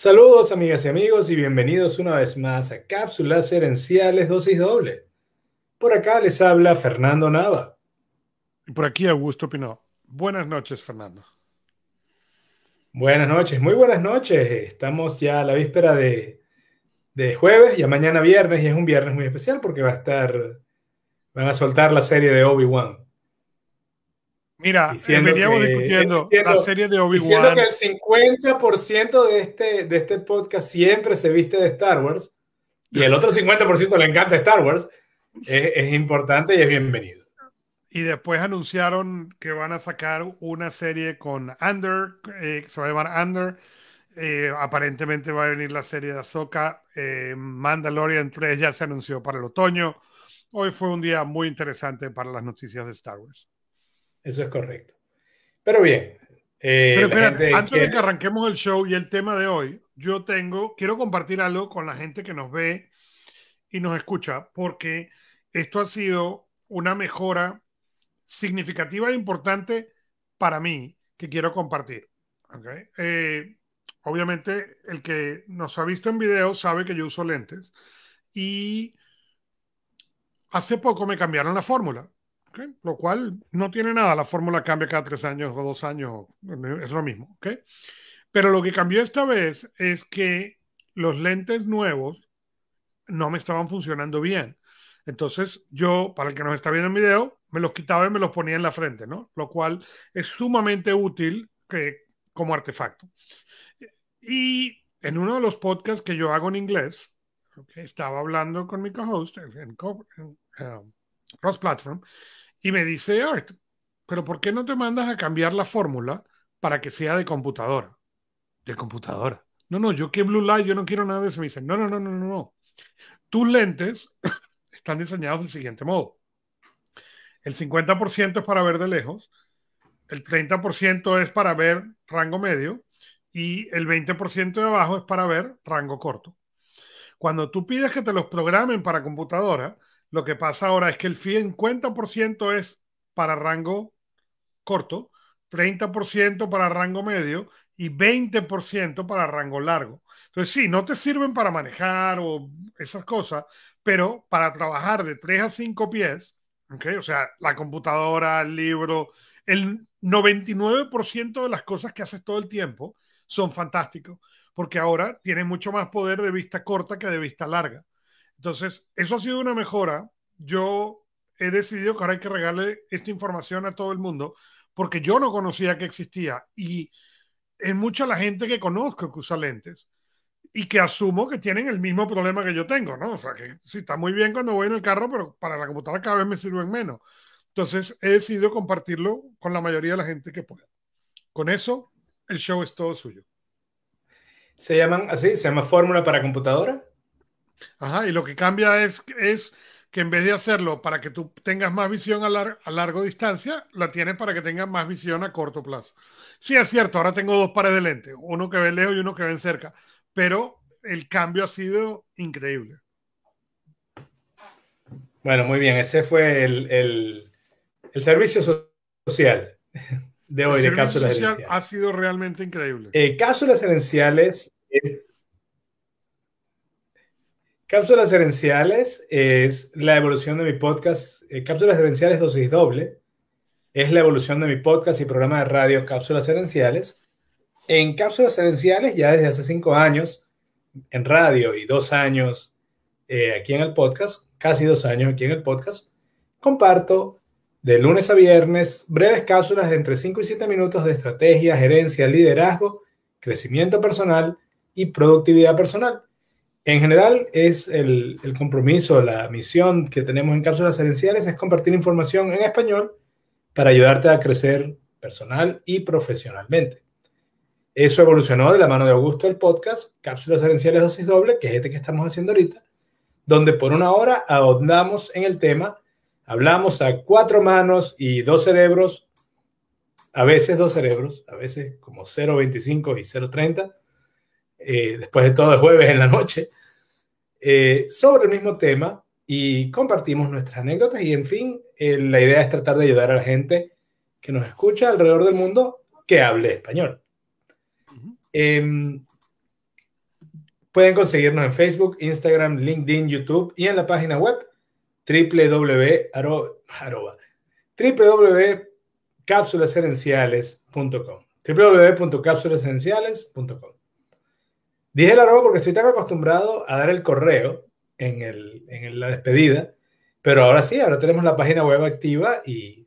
Saludos amigas y amigos y bienvenidos una vez más a Cápsulas Herenciales Dosis Doble. Por acá les habla Fernando Nava. Y por aquí Augusto Pinó. Buenas noches, Fernando. Buenas noches, muy buenas noches. Estamos ya a la víspera de, de jueves, ya mañana viernes, y es un viernes muy especial porque va a estar, van a soltar la serie de Obi-Wan. Mira, eh, veníamos discutiendo la serie de Obi-Wan. Diciendo que el 50% de este, de este podcast siempre se viste de Star Wars y el otro 50% le encanta Star Wars, es, importante y es bienvenido. Y después anunciaron que van a sacar una serie con Under, eh, se va a llamar Under. Eh, aparentemente va a venir la serie de Ahsoka. Mandalorian 3 ya se anunció para el otoño. Hoy fue un día muy interesante para las noticias de Star Wars. Eso es correcto. Pero bien. Eh, Pero espérate, antes de que arranquemos el show y el tema de hoy, yo tengo, quiero compartir algo con la gente que nos ve y nos escucha, porque esto ha sido una mejora significativa e importante para mí que quiero compartir. Eh, obviamente, el que nos ha visto en video sabe que yo uso lentes y hace poco me cambiaron la fórmula. Lo cual no tiene nada, la fórmula cambia cada tres años o dos años, es lo mismo. ¿okay? Pero lo que cambió esta vez es que los lentes nuevos no me estaban funcionando bien. Entonces yo, para el que nos está viendo en video, me los quitaba y me los ponía en la frente, ¿no? Lo cual es sumamente útil que, como artefacto. Y en uno de los podcasts que yo hago en inglés, estaba hablando con mi co-host en, en, um, Cross Platform y me dice, Art, pero ¿por qué no te mandas a cambiar la fórmula para que sea de computadora? De computadora. No, no, yo que Blue Light, yo no quiero nada de eso. Me dicen, no, no, no, no, no, no. Tus lentes están diseñados del siguiente modo. El 50% es para ver de lejos, el 30% es para ver rango medio y el 20% de abajo es para ver rango corto. Cuando tú pides que te los programen para computadora, lo que pasa ahora es que el 50% es para rango corto, 30% para rango medio y 20% para rango largo. Entonces, sí, no te sirven para manejar o esas cosas, pero para trabajar de 3 a 5 pies, ¿okay? o sea, la computadora, el libro, el 99% de las cosas que haces todo el tiempo son fantásticos, porque ahora tienes mucho más poder de vista corta que de vista larga. Entonces, eso ha sido una mejora. Yo he decidido que ahora hay que regalarle esta información a todo el mundo porque yo no conocía que existía y es mucha la gente que conozco que usa lentes y que asumo que tienen el mismo problema que yo tengo, ¿no? O sea, que sí, está muy bien cuando voy en el carro, pero para la computadora cada vez me sirven menos. Entonces, he decidido compartirlo con la mayoría de la gente que pueda. Con eso, el show es todo suyo. ¿Se llaman así? ¿Se llama fórmula para computadora? Ajá, y lo que cambia es, es que en vez de hacerlo para que tú tengas más visión a, lar a largo distancia, la tienes para que tengas más visión a corto plazo. Sí, es cierto, ahora tengo dos pares de lentes, uno que ve lejos y uno que ve cerca, pero el cambio ha sido increíble. Bueno, muy bien, ese fue el, el, el servicio social de hoy de cápsulas social Ha sido realmente increíble. Eh, cápsulas herenciales es Cápsulas herenciales es la evolución de mi podcast. Eh, Cápsulas herenciales dosis doble es la evolución de mi podcast y programa de radio Cápsulas herenciales. En Cápsulas herenciales, ya desde hace cinco años en radio y dos años eh, aquí en el podcast, casi dos años aquí en el podcast, comparto de lunes a viernes breves cápsulas de entre 5 y 7 minutos de estrategia, gerencia, liderazgo, crecimiento personal y productividad personal. En general, es el, compromiso, la misión que tenemos en Cápsulas Herenciales es compartir información en español para ayudarte a crecer personal y profesionalmente. Eso evolucionó de la mano de Augusto el podcast, Cápsulas Herenciales Dosis Doble, que es este que estamos haciendo ahorita, donde por una hora ahondamos en el tema, hablamos a cuatro manos y dos cerebros, a veces dos cerebros, a veces como 0.25 y 0.30, eh, después de todo, es jueves en la noche, eh, sobre el mismo tema y compartimos nuestras anécdotas y, en fin, eh, la idea es tratar de ayudar a la gente que nos escucha alrededor del mundo que hable español. Em, Pueden conseguirnos en Facebook, Instagram, LinkedIn, YouTube y en la página web www.capsulaserenciales.com www.capsulaserenciales.com Dije el arroba porque estoy tan acostumbrado a dar el correo en, el, en la despedida, pero ahora sí, ahora tenemos la página web activa y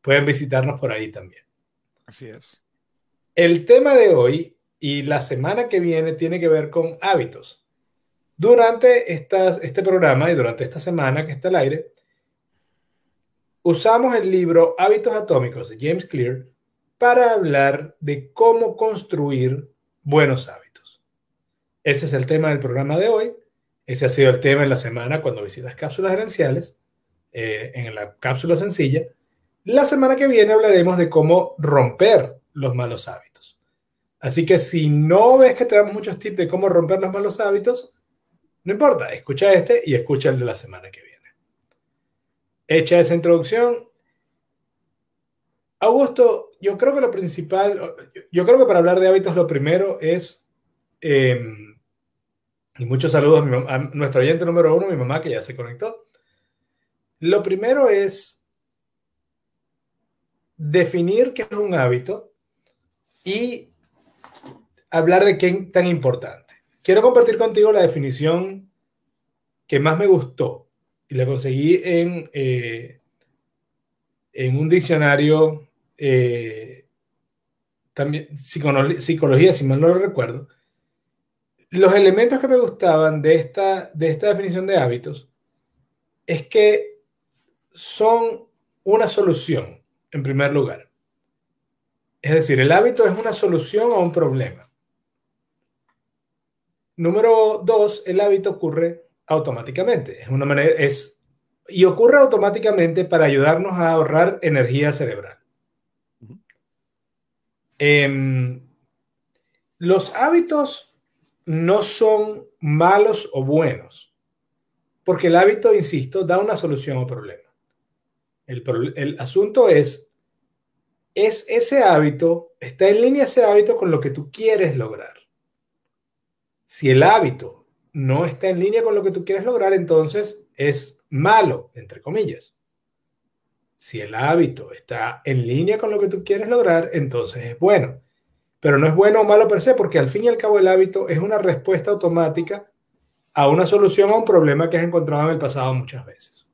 pueden visitarnos por ahí también. Así es. El tema de hoy y la semana que viene tiene que ver con hábitos. Durante este programa y durante esta semana que está al aire, usamos el libro Hábitos Atómicos de James Clear para hablar de cómo construir buenos hábitos. Ese es el tema del programa de hoy. Ese ha sido el tema en la semana cuando visitas cápsulas gerenciales, eh, en la cápsula sencilla. La semana que viene hablaremos de cómo romper los malos hábitos. Así que si no ves que te damos muchos tips de cómo romper los malos hábitos, no importa, escucha este y escucha el de la semana que viene. Hecha esa introducción, Augusto, yo creo que lo principal, yo creo que para hablar de hábitos lo primero es, em, y muchos saludos a, nuestro oyente número uno, mi mamá que ya se conectó. Lo primero es definir qué es un hábito y hablar de qué tan importante. Quiero compartir contigo la definición que más me gustó y la conseguí en, eh, en un diccionario eh, también psicología, si mal no lo recuerdo. Los elementos que me gustaban de esta, de esta definición de hábitos es que son una solución, en primer lugar. Es decir, el hábito es una solución a un problema. Número dos, el hábito ocurre automáticamente. Es una manera, es, y ocurre automáticamente para ayudarnos a ahorrar energía cerebral. Em, los hábitos no son malos o buenos, porque el hábito, insisto, da una solución al problema. El, el asunto es, es ese hábito, está en línea ese hábito con lo que tú quieres lograr. Si el hábito no está en línea con lo que tú quieres lograr, entonces es malo, entre comillas. Si el hábito está en línea con lo que tú quieres lograr, entonces es bueno. Pero no es bueno o malo per se, porque al fin y al cabo el hábito es una respuesta automática a una solución a un problema que has encontrado en el pasado muchas veces.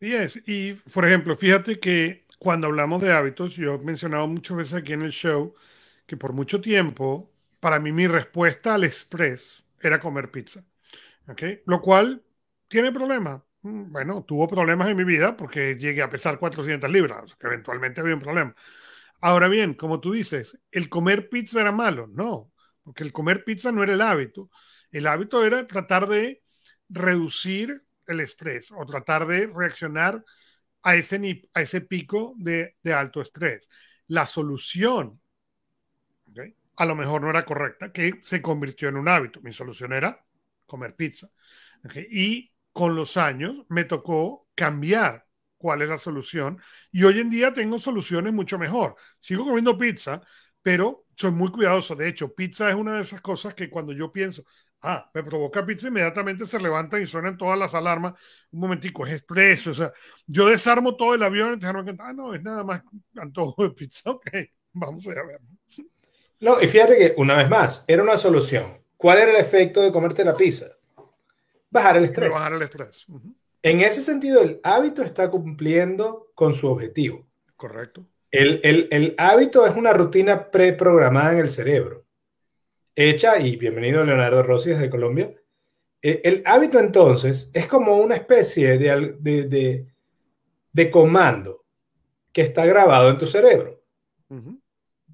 Y es, y por ejemplo, fíjate que cuando hablamos de hábitos, yo he mencionado muchas veces aquí en el show que por mucho tiempo para mí mi respuesta al estrés era comer pizza. Lo cual tiene problemas. Mm, bueno, tuvo problemas en mi vida porque llegué a pesar 400 libras, que eventualmente había un problema. Ahora bien, como tú dices, ¿el comer pizza era malo? No, porque el comer pizza no era el hábito. El hábito era tratar de reducir el estrés o tratar de reaccionar a ese, a ese pico de, de alto estrés. La solución a lo mejor no era correcta, que se convirtió en un hábito. Mi solución era comer pizza. Y con los años me tocó cambiar cuál es la solución. Y hoy en día tengo soluciones mucho mejor. Sigo comiendo pizza, pero soy muy cuidadoso. De hecho, pizza es una de esas cosas que cuando yo pienso, ah, me provoca pizza, inmediatamente se levantan y suenan todas las alarmas. Un momentico, es estrés. O sea, yo desarmo todo el avión y ah, no, es nada más antojo de pizza. Ok, vamos a ver. No, y fíjate que una vez más, era una solución. ¿Cuál era el efecto de comerte la pizza? Bajar el estrés. Bajar el estrés. En ese sentido, el hábito está cumpliendo con su objetivo. Correcto. El, el hábito es una rutina preprogramada en el cerebro. Hecha, y bienvenido Leonardo Rossi desde Colombia. E, el, hábito entonces es como una especie de, de, de, comando que está grabado en tu cerebro.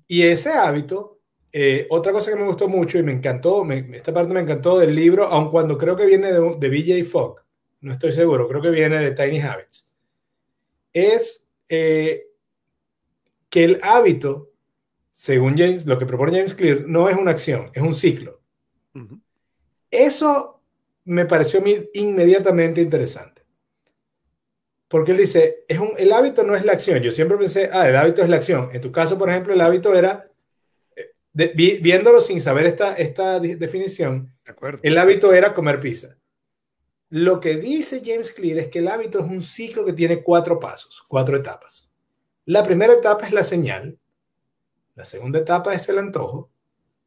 Y ese hábito, eh, otra cosa que me gustó mucho y me encantó, esta parte me encantó del libro, aun cuando creo que viene de, de BJ Fogg, no estoy seguro, creo que viene de Tiny Habits, es eh, que el hábito, según James, lo que propone James Clear, no es una acción, es un ciclo. Eso me pareció a mí inmediatamente interesante. Porque él dice, es un, el hábito no es la acción. Yo siempre pensé, ah, el hábito es la acción. En tu caso, por ejemplo, el hábito era, eh, viéndolo sin saber esta, esta definición, el hábito era comer pizza. Lo que dice James Clear es que el hábito es un ciclo que tiene cuatro pasos, cuatro etapas. La primera etapa es la señal, la segunda etapa es el antojo,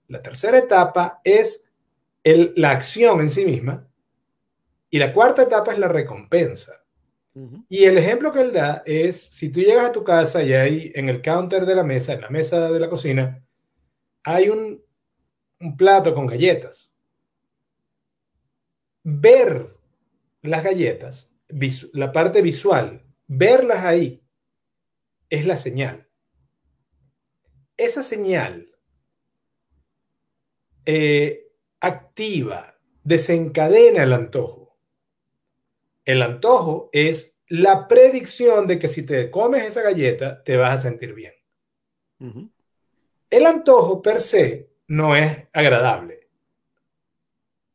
la tercera etapa es el, la acción en sí misma y la cuarta etapa es la recompensa. Y el ejemplo que él da es, si tú llegas a tu casa y hay en el counter de la mesa, en la mesa de la cocina, hay un, un plato con galletas. Ver las galletas, la parte visual, verlas ahí, es la señal. Esa señal eh, activa, desencadena el antojo. El antojo es la predicción de que si te comes esa galleta, te vas a sentir bien. El antojo per se no es agradable.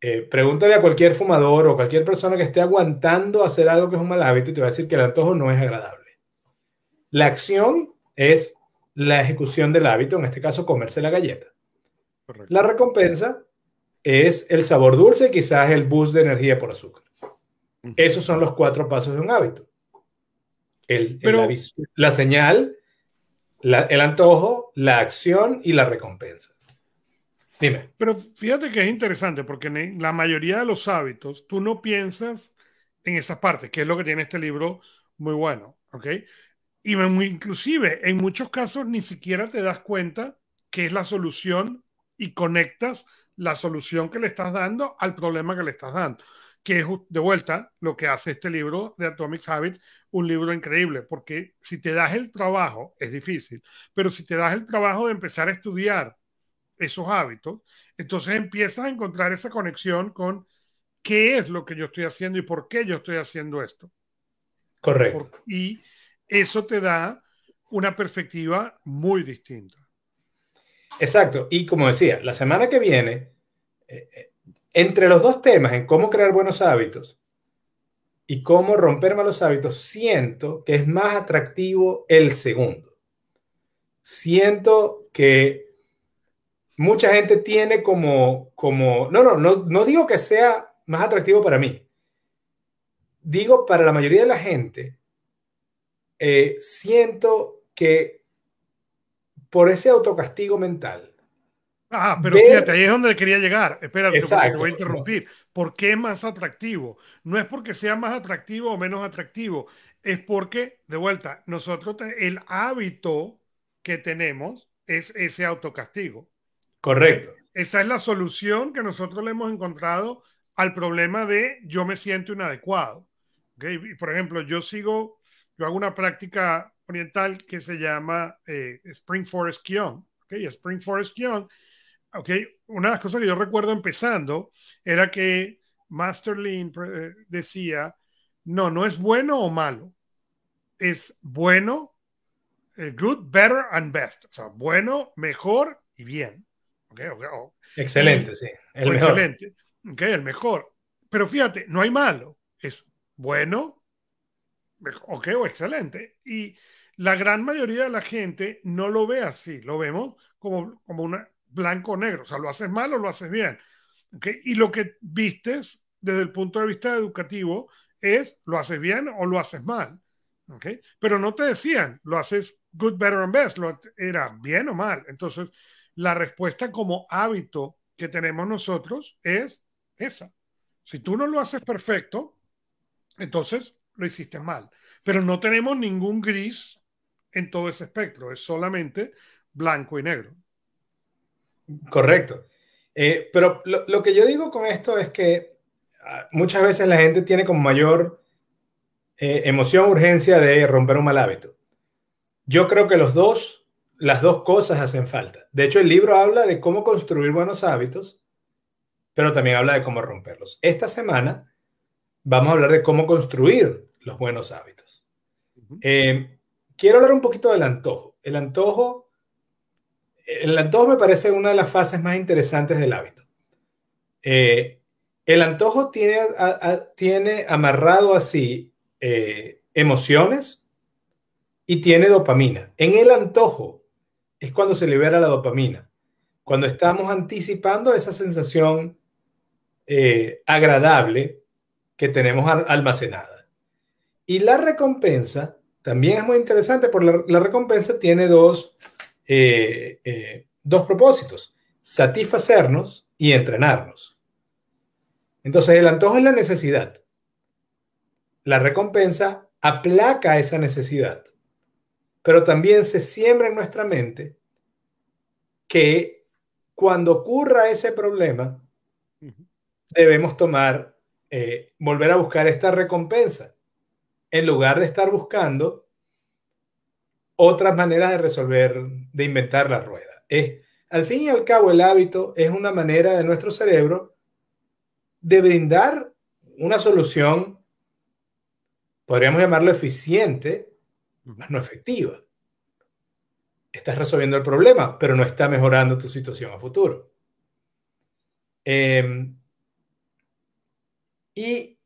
Eh, pregúntale a cualquier fumador o cualquier persona que esté aguantando hacer algo que es un mal hábito y te va a decir que el antojo no es agradable. La acción es la ejecución del hábito, en este caso comerse la galleta. La recompensa es el sabor dulce y quizás el boost de energía por azúcar. Esos son los cuatro pasos de un hábito. la, señal, el antojo, la acción y la recompensa. Pero fíjate que es interesante porque en la mayoría de los hábitos tú no piensas en esas partes, que es lo que tiene este libro muy bueno, ¿ok? Y inclusive en muchos casos ni siquiera te das cuenta que es la solución y conectas la solución que le estás dando al problema que le estás dando. Que es de vuelta lo que hace este libro de Atomic Habits, un libro increíble, porque si te das el trabajo, es difícil, pero si te das el trabajo de empezar a estudiar esos hábitos, entonces empiezas a encontrar esa conexión con qué es lo que yo estoy haciendo y por qué yo estoy haciendo esto. Correcto. y eso te da una perspectiva muy distinta. Exacto. Y como decía, la semana que viene, eh, eh, entre los dos temas, en cómo crear buenos hábitos y cómo romper malos hábitos, siento que es más atractivo el segundo. Siento que mucha gente tiene como, como, no, no, no, no digo que sea más atractivo para mí. Digo para la mayoría de la gente, eh, siento que por ese autocastigo mental. Ah, pero fíjate, ahí es donde quería llegar. Espérate, te voy a interrumpir. ¿Por qué es más atractivo? No es porque sea más atractivo o menos atractivo, es porque, de vuelta, nosotros, el hábito que tenemos es ese autocastigo. Correcto. Esa es la solución que nosotros le hemos encontrado al problema de yo me siento inadecuado. Por ejemplo, yo sigo yo hago una práctica oriental que se llama eh, Spring Forest Kion. ¿okay? Spring Forest Kion, ¿okay? una de las cosas que yo recuerdo empezando era que Master Lean eh, decía, no, no es bueno o malo, es bueno, eh, good, better and best. O sea, bueno, mejor y bien. Okay, excelente, sí. El mejor. Excelente. Okay, el mejor. Pero fíjate, no hay malo. Es bueno, ok o excelente. Y la gran mayoría de la gente no lo ve así, lo vemos como, como una blanco o negro, o sea, lo haces mal o lo haces bien. ¿okay? Y lo que vistes desde el punto de vista educativo es lo haces bien o lo haces mal. ¿okay? Pero no te decían, lo haces good, better and best, lo, era bien o mal. Entonces, la respuesta como hábito que tenemos nosotros es esa. Si tú no lo haces perfecto, entonces lo hiciste mal. Pero no tenemos ningún gris en todo ese espectro, es solamente blanco y negro. Correcto. Eh, pero lo, que yo digo con esto es que ah, muchas veces la gente tiene como mayor eh, emoción, urgencia de romper un mal hábito. Yo creo que los dos, las dos cosas hacen falta. De hecho, el libro habla de cómo construir buenos hábitos, pero también habla de cómo romperlos. Esta semana vamos a hablar de cómo construir los buenos hábitos. Eh, quiero hablar un poquito del antojo. El antojo, el antojo me parece una de las fases más interesantes del hábito. Eh, el antojo tiene, tiene amarrado así eh, emociones y tiene dopamina. En el antojo es cuando se libera la dopamina. cuando estamos anticipando esa sensación eh, agradable que tenemos almacenada. Y la recompensa también es muy interesante porque la, recompensa tiene dos, eh, eh, dos propósitos, satisfacernos y entrenarnos. Entonces el antojo es la necesidad. La recompensa aplaca esa necesidad, pero también se siembra en nuestra mente que cuando ocurra ese problema, debemos tomar, eh, volver a buscar esta recompensa, en lugar de estar buscando otras maneras de resolver, de inventar la rueda. Es, al fin y al cabo, el hábito es una manera de nuestro cerebro de brindar una solución, podríamos llamarlo eficiente, más no efectiva. Estás resolviendo el problema, pero no está mejorando tu situación a futuro. Em, y,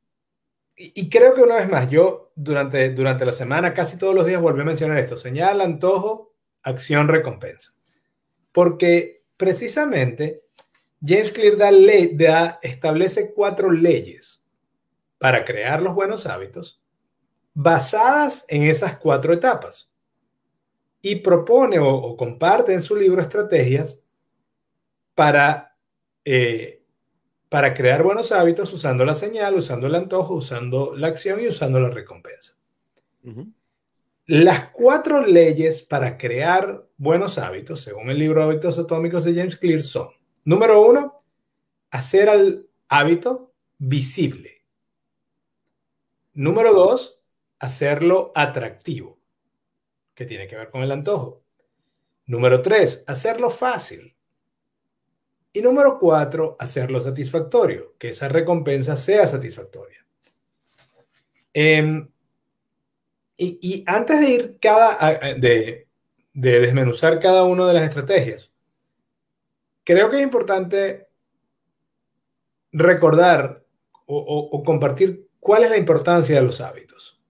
creo que una vez más, yo durante, durante la semana, casi todos los días volví a mencionar esto, señal, antojo, acción, recompensa. Porque precisamente James Clear da, establece cuatro leyes para crear los buenos hábitos basadas en esas cuatro etapas y propone o, comparte en su libro estrategias para, eh, para crear buenos hábitos usando la señal, usando el antojo, usando la acción y usando la recompensa. Las cuatro leyes para crear buenos hábitos, según el libro Hábitos Atómicos de James Clear, son Número uno, hacer al hábito visible. Número dos, hacerlo atractivo, que tiene que ver con el antojo. Número tres, hacerlo fácil. Y número cuatro, hacerlo satisfactorio, que esa recompensa sea satisfactoria. Em, y, antes de ir cada, de, de desmenuzar cada una de las estrategias, creo que es importante recordar o, compartir cuál es la importancia de los hábitos.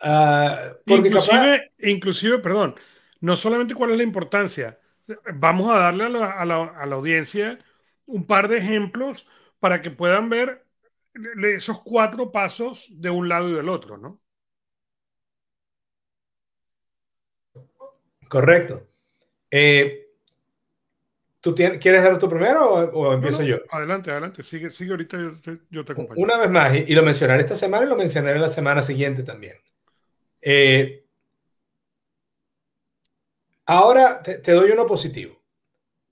Ah, inclusive, inclusive, perdón, no solamente cuál es la importancia, vamos a darle a la, audiencia un par de ejemplos para que puedan ver esos cuatro pasos de un lado y del otro, ¿no? Correcto. Eh, ¿Tú quieres dar tu primero o, empiezo yo? Adelante, adelante, sigue, sigue ahorita, yo te, acompaño. Una vez más, y, lo mencionaré esta semana y lo mencionaré la semana siguiente también. Eh, ahora te, doy uno positivo.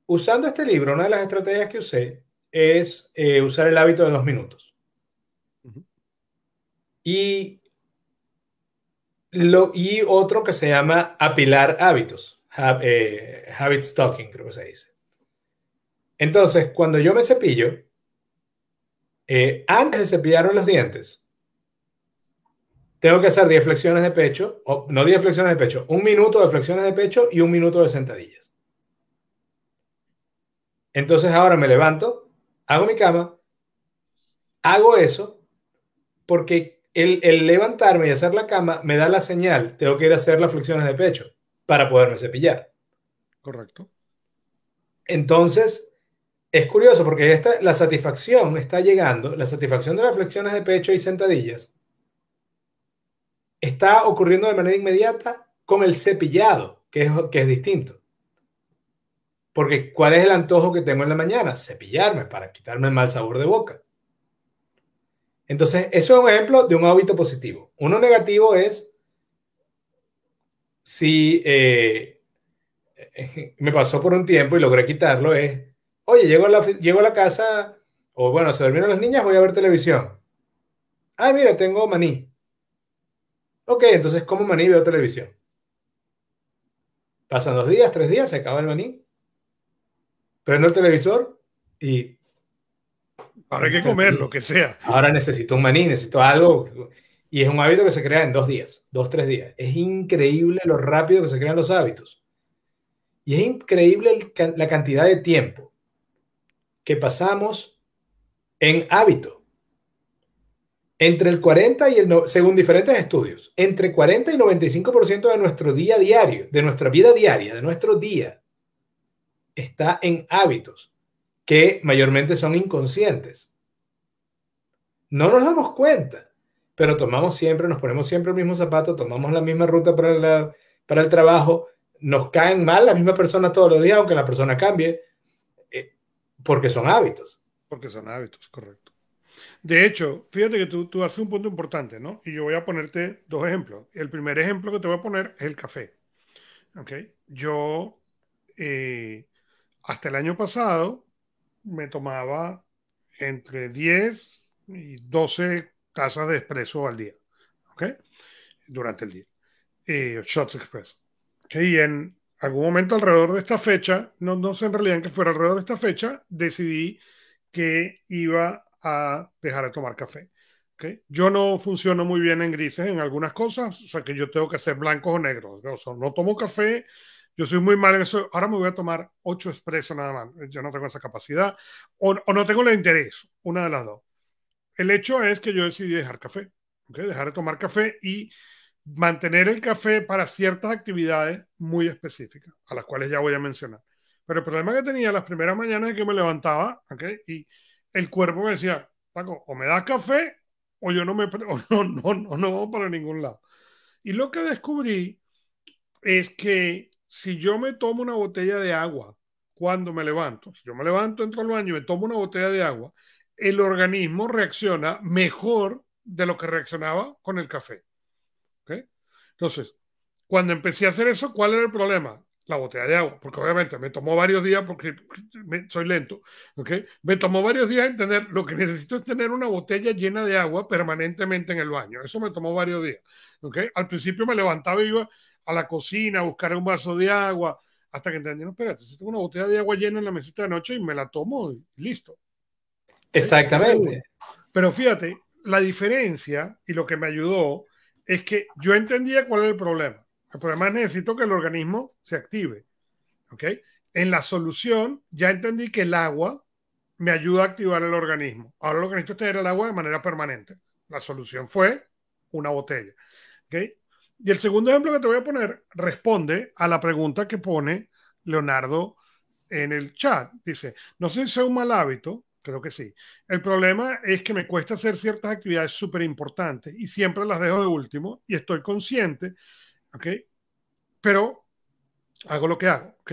Usando este libro, una de las estrategias que usé es eh, usar el hábito de dos minutos. y, lo, y otro que se llama apilar hábitos, eh, habit stocking, creo que se dice. Entonces, cuando yo me cepillo, antes de cepillarme los dientes, tengo que hacer 10 flexiones de pecho, o no 10 flexiones de pecho, un minuto de flexiones de pecho y un minuto de sentadillas. Entonces ahora me levanto, hago mi cama, hago eso, porque el, el, levantarme y hacer la cama me da la señal, tengo que ir a hacer las flexiones de pecho para poderme cepillar. Correcto. Entonces, es curioso porque esta, la satisfacción está llegando, la satisfacción de las flexiones de pecho y sentadillas está ocurriendo de manera inmediata con el cepillado, que es, que es distinto. Porque ¿cuál es el antojo que tengo en la mañana? Cepillarme para quitarme el mal sabor de boca. Entonces, eso es un ejemplo de un hábito positivo. Uno negativo es si eh, me pasó por un tiempo y logré quitarlo, es Oye, llego a la, llego a la casa, o bueno, se durmieron las niñas, voy a ver televisión. Ah, mira, tengo maní. Ok, entonces como maní veo televisión. Pasan dos días, tres días, se acaba el maní. Prendo el televisor y... Ahora hay que comer, lo que sea. Ahora necesito un maní, necesito algo. Y es un hábito que se crea en dos días, dos, tres días. Es increíble lo rápido que se crean los hábitos. Y es increíble la cantidad de tiempo que pasamos en hábito. Entre el 40 y el, según diferentes estudios, entre 40 y 95% de nuestro día diario, de nuestra vida diaria, de nuestro día, está en hábitos que mayormente son inconscientes. No nos damos cuenta, pero tomamos siempre, nos ponemos siempre el mismo zapato, tomamos la misma ruta para, para el trabajo, nos caen mal la misma persona todos los días, aunque la persona cambie, eh, porque son hábitos. Porque son hábitos, correcto. De hecho, fíjate que tú, tú haces un punto importante, ¿no? Y yo voy a ponerte dos ejemplos. El primer ejemplo que te voy a poner es el café. ¿Ok? Yo, eh, hasta el año pasado, me tomaba entre 10 y 12 tazas de espresso al día. ¿Ok? Durante el día. Eh, shots express. Y en algún momento alrededor de esta fecha, no, no sé en realidad en qué fuera alrededor de esta fecha, decidí que iba a dejar de tomar café. ¿okay? Yo no funciono muy bien en grises en algunas cosas, o sea que yo tengo que ser blancos o negros. O sea, no tomo café, yo soy muy mal en eso. Ahora me voy a tomar ocho expresos nada más. Yo no tengo esa capacidad o, o, no tengo el interés, una de las dos. El hecho es que yo decidí dejar café, ¿okay? dejar de tomar café y mantener el café para ciertas actividades muy específicas, a las cuales ya voy a mencionar. Pero el problema que tenía las primeras mañanas es que me levantaba, ¿okay? Y el cuerpo me decía, Paco, o me das café o yo no me o no, no, no, no voy para ningún lado. Y lo que descubrí es que si yo me tomo una botella de agua cuando me levanto, si yo me levanto, entro al baño y me tomo una botella de agua, el organismo reacciona mejor de lo que reaccionaba con el café. ¿Okay? Entonces, cuando empecé a hacer eso, ¿cuál era el problema? La botella de agua, porque obviamente me tomó varios días porque soy lento, ¿ok? Me tomó varios días entender, lo que necesito es tener una botella llena de agua permanentemente en el baño, eso me tomó varios días, ¿ok? Al principio me levantaba y iba a la cocina a buscar un vaso de agua, hasta que entendí, no, espérate, si tengo una botella de agua llena en la mesita de noche y me la tomo y listo. Exactamente. Pero fíjate, la diferencia y lo que me ayudó es que yo entendía cuál era el problema el problema es necesito que el organismo se active. ¿Ok? En la solución ya entendí que el agua me ayuda a activar el organismo. Ahora lo que necesito es tener el agua de manera permanente. La solución fue una botella. ¿Ok? Y el segundo ejemplo que te voy a poner responde a la pregunta que pone Leonardo en el chat. Dice, no sé si es un mal hábito, creo que sí. El problema es que me cuesta hacer ciertas actividades súper importantes y siempre las dejo de último y estoy consciente ¿ok? Pero hago lo que hago, ¿ok?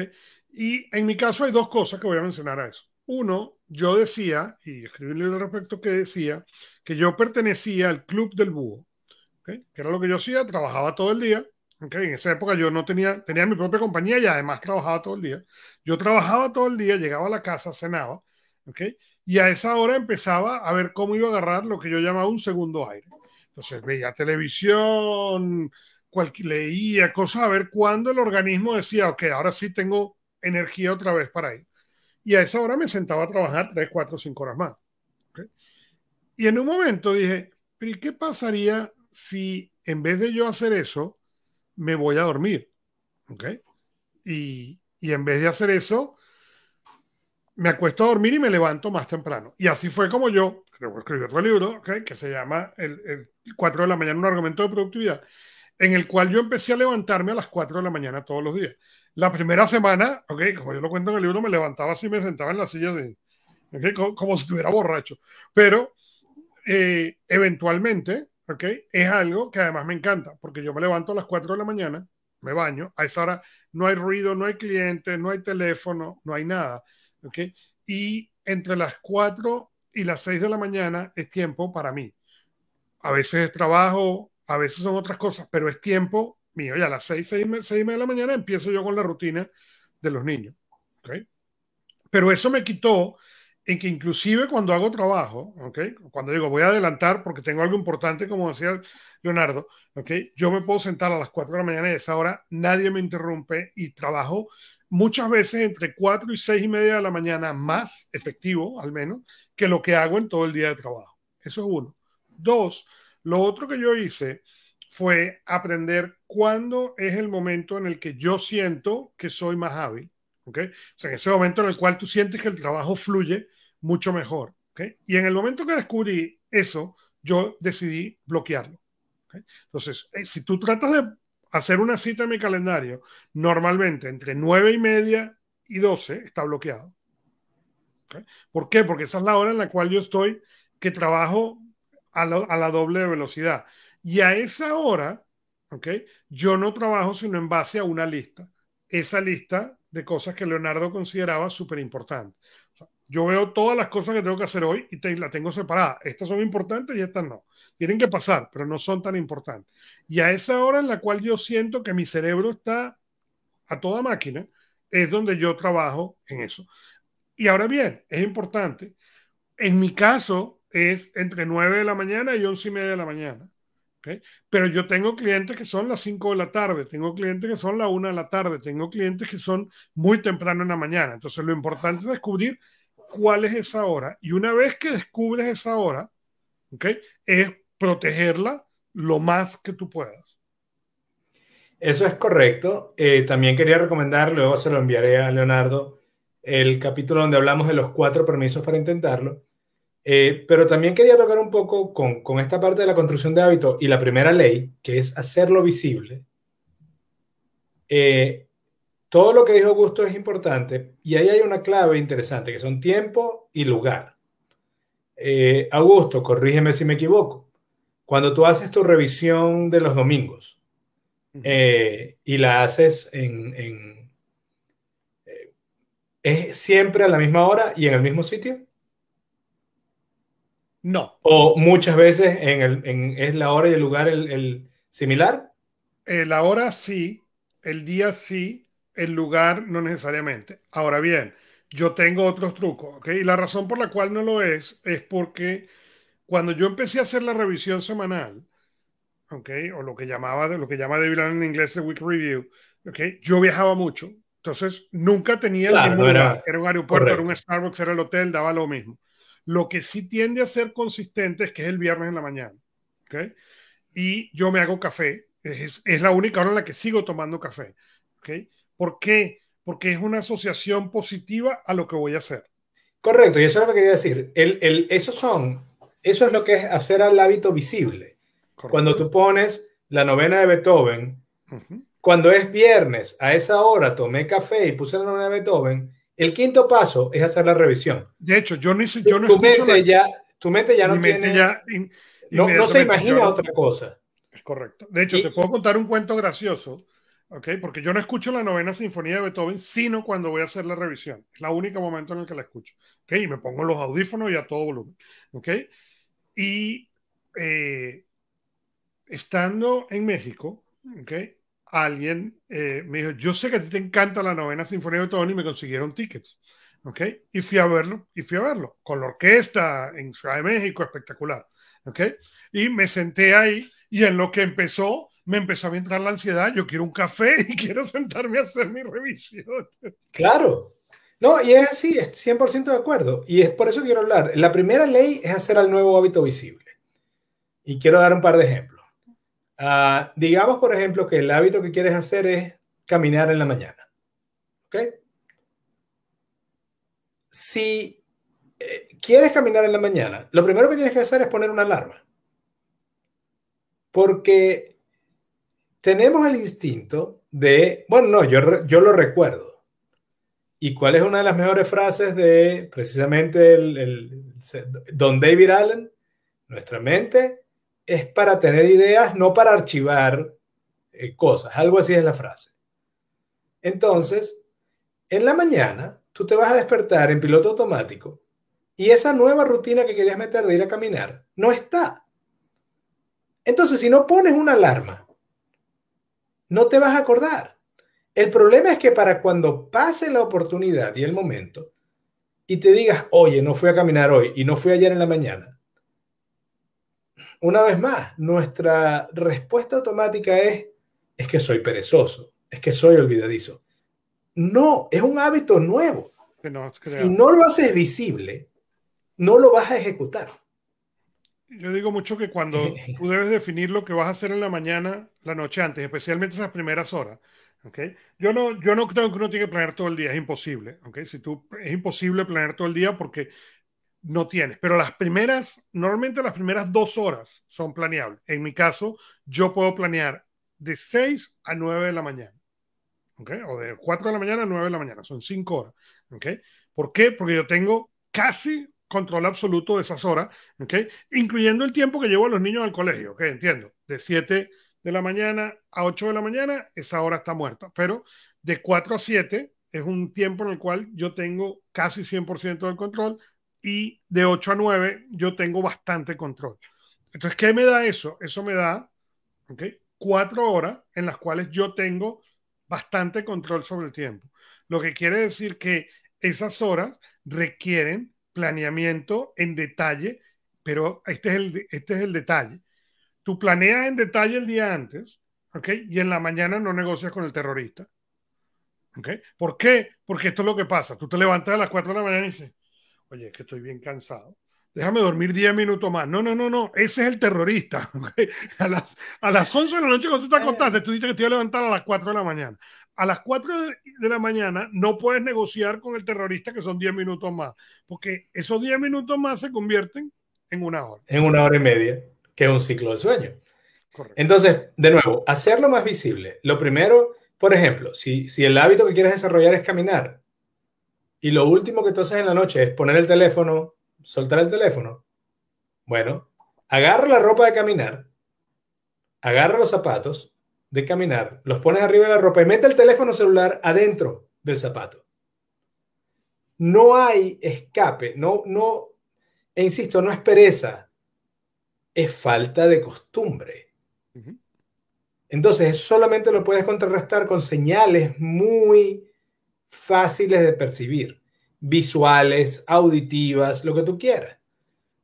Y en mi caso hay dos cosas que voy a mencionar a eso. Uno, yo decía, y escribí un libro al respecto que decía, que yo pertenecía al Club del Búho, ¿okay? que era lo que yo hacía, trabajaba todo el día, ¿okay? en esa época yo no tenía, tenía mi propia compañía y además trabajaba todo el día. Yo trabajaba todo el día, llegaba a la casa, cenaba, ¿okay? y a esa hora empezaba a ver cómo iba a agarrar lo que yo llamaba un segundo aire. Entonces veía televisión, leía cosas a ver cuándo el organismo decía, ok, ahora sí tengo energía otra vez para ir. Y a esa hora me sentaba a trabajar 3, 4, 5 horas más. Y en un momento dije, pero ¿y qué pasaría si en vez de yo hacer eso, me voy a dormir? ¿Okay? Y, y en vez de hacer eso, me acuesto a dormir y me levanto más temprano. Y así fue como yo, creo que escribí otro libro, ¿okay? que se llama el, el 4 de la mañana, un argumento de productividad en el cual yo empecé a levantarme a las 4 de la mañana todos los días. La primera semana, ok, como yo lo cuento en el libro, me levantaba así, me sentaba en la silla de, como, si estuviera borracho. Pero eh, eventualmente, ok, es algo que además me encanta, porque yo me levanto a las 4 de la mañana, me baño, a esa hora no hay ruido, no hay cliente, no hay teléfono, no hay nada, ok, y entre las 4 y las 6 de la mañana es tiempo para mí. A veces trabajo, a veces son otras cosas, pero es tiempo mío. Ya a las seis, seis, seis y media de la mañana empiezo yo con la rutina de los niños. ¿okay? Pero eso me quitó en que inclusive cuando hago trabajo, ¿okay? cuando digo voy a adelantar porque tengo algo importante, como decía Leonardo, ¿okay? yo me puedo sentar a las 4 de la mañana y a esa hora nadie me interrumpe y trabajo muchas veces entre 4 y 6 y media de la mañana más efectivo, al menos, que lo que hago en todo el día de trabajo. Eso es uno. Dos, lo otro que yo hice fue aprender cuándo es el momento en el que yo siento que soy más hábil. ¿ok? O sea, en ese momento en el cual tú sientes que el trabajo fluye mucho mejor. ¿ok? Y en el momento que descubrí eso, yo decidí bloquearlo. ¿ok? Entonces, eh, si tú tratas de hacer una cita en mi calendario, normalmente entre nueve y media y 12 está bloqueado. ¿Por qué? Porque esa es la hora en la cual yo estoy, que trabajo a la, doble velocidad. Y a esa hora, ¿ok? Yo no trabajo sino en base a una lista. Esa lista de cosas que Leonardo consideraba súper importantes. yo veo todas las cosas que tengo que hacer hoy y te, la tengo separada. Estas son importantes y estas no. Tienen que pasar, pero no son tan importantes. Y a esa hora en la cual yo siento que mi cerebro está a toda máquina, es donde yo trabajo en eso. Y ahora bien, es importante. En mi caso es entre 9 de la mañana y 11 y media de la mañana. ¿okay? Pero yo tengo clientes que son las 5 de la tarde, tengo clientes que son la 1 de la tarde, tengo clientes que son muy temprano en la mañana. Entonces lo importante es descubrir cuál es esa hora. Y una vez que descubres esa hora, ¿okay? es protegerla lo más que tú puedas. Eso es correcto. Eh, también quería recomendar, luego se lo enviaré a Leonardo, el capítulo donde hablamos de los cuatro permisos para intentarlo. Eh, pero también quería tocar un poco con, con, esta parte de la construcción de hábitos y la primera ley, que es hacerlo visible. Eh, todo lo que dijo Augusto es importante y ahí hay una clave interesante, que son tiempo y lugar. Augusto, corrígeme si me equivoco. Cuando tú haces tu revisión de los domingos, eh, y la haces en, eh, ¿Es siempre a la misma hora y en el mismo sitio? No. ¿O muchas veces en el, es la hora y el lugar el, similar? Eh, la hora sí, el día sí, el lugar no necesariamente. Ahora bien, yo tengo otros trucos, ¿ok? Y la razón por la cual no lo es es porque cuando yo empecé a hacer la revisión semanal, okay, o lo que llamaba lo que llama David en inglés el Week Review, okay, yo viajaba mucho, entonces nunca tenía el mismo era, era, un aeropuerto, era un Starbucks, era el hotel, daba lo mismo. Lo que sí tiende a ser consistente es que es el viernes en la mañana, okay, y yo me hago café, es, es la única hora en la que sigo tomando café, okay. ¿Por qué? Porque es una asociación positiva a lo que voy a hacer. Correcto, y eso es lo que quería decir. El, el, esos son, eso es lo que es hacer al hábito visible. Cuando tú pones la novena de Beethoven, cuando es viernes, a esa hora tomé café y puse la novena de Beethoven, el quinto paso es hacer la revisión. De hecho, yo, ni, yo no tu, mente ya, tu mente ya no tiene... Ya no, se imagina otra cosa. Es correcto. De hecho, te puedo contar un cuento gracioso, ¿ok? Porque yo no escucho la novena sinfonía de Beethoven, sino cuando voy a hacer la revisión. Es la única momento en el que la escucho, ¿ok? Y me pongo los audífonos y a todo volumen, ¿ok? Y eh, estando en México, ¿okay? Alguien eh, me dijo, yo sé que a ti te encanta la novena sinfonía de Beethoven y me consiguieron tickets. ¿ok? Y fui a verlo, y fui a verlo, con la orquesta en Ciudad de México, espectacular. ¿ok? Y me senté ahí y en lo que empezó, me empezó a entrar la ansiedad, yo quiero un café y quiero sentarme a hacer mi revisión. Claro. No, y es así, es 100% de acuerdo. Y es por eso quiero hablar. La primera ley es hacer al nuevo hábito visible. Y quiero dar un par de ejemplos. Ah, digamos, por ejemplo, que el hábito que quieres hacer es caminar en la mañana. ¿Ok? Si eh, quieres caminar en la mañana, lo primero que tienes que hacer es poner una alarma. Porque tenemos el instinto de, bueno, no, yo, yo lo recuerdo. ¿Y cuál es una de las mejores frases de precisamente el Don David Allen? Nuestra mente es para tener ideas, no para archivar eh, cosas. Algo así es la frase. Entonces, en la mañana, tú te vas a despertar en piloto automático y esa nueva rutina que querías meter de ir a caminar no está. Entonces, si no pones una alarma, no te vas a acordar. El problema es que para cuando pase la oportunidad y el momento y te digas, oye, no fui a caminar hoy y no fui ayer en la mañana, una vez más, nuestra respuesta automática es, es que soy perezoso, es que soy olvidadizo. No, es un hábito nuevo. si no lo haces visible, no lo vas a ejecutar. Yo digo mucho que cuando tú debes definir lo que vas a hacer en la mañana, la noche antes, especialmente esas primeras horas, ¿okay? Yo no, yo no creo que uno tiene que planear todo el día, es imposible, ¿okay? Si tú, es imposible planear todo el día porque no tienes, pero las primeras, normalmente las primeras dos horas son planeables. En mi caso, yo puedo planear de 6 a 9 de la mañana. ¿okay? o de 4 de la mañana a 9 de la mañana, son 5 horas. ¿okay? ¿Por qué? Porque yo tengo casi control absoluto de esas horas, ¿okay? incluyendo el tiempo que llevo a los niños al colegio, ¿okay? entiendo, de 7 de la mañana a 8 de la mañana, esa hora está muerta, pero de 4 a 7 es un tiempo en el cual yo tengo casi 100% del control y de 8 a 9 yo tengo bastante control. Entonces, ¿qué me da eso? Eso me da ¿okay? cuatro horas en las cuales yo tengo bastante control sobre el tiempo. Lo que quiere decir que esas horas requieren planeamiento en detalle, pero este es el, este es el detalle. Tú planeas en detalle el día antes, ¿ok? Y en la mañana no negocias con el terrorista. ¿Ok? ¿Por qué? Porque esto es lo que pasa. Tú te levantas a las 4 de la mañana y dices, oye, es que estoy bien cansado. Déjame dormir 10 minutos más. No, no, no, no. Ese es el terrorista. ¿okay? A, las, a las 11 de la noche cuando tú te acostaste, tú dices que te voy a levantar a las 4 de la mañana. A las 4 de la mañana no puedes negociar con el terrorista que son 10 minutos más, porque esos 10 minutos más se convierten en una hora. En una hora y media, que es un ciclo de sueño. Correcto. Entonces, de nuevo, hacerlo más visible. Lo primero por ejemplo, si, si el hábito que quieres desarrollar es caminar y lo último que tú haces en la noche es poner el teléfono, soltar el teléfono, bueno, agarra la ropa de caminar, agarra los zapatos de caminar, los pones arriba de la ropa y mete el teléfono celular adentro del zapato. No hay escape, no, no, e insisto, no es pereza, es falta de costumbre. Entonces, solamente lo puedes contrarrestar con señales muy fáciles de percibir, visuales, auditivas, lo que tú quieras.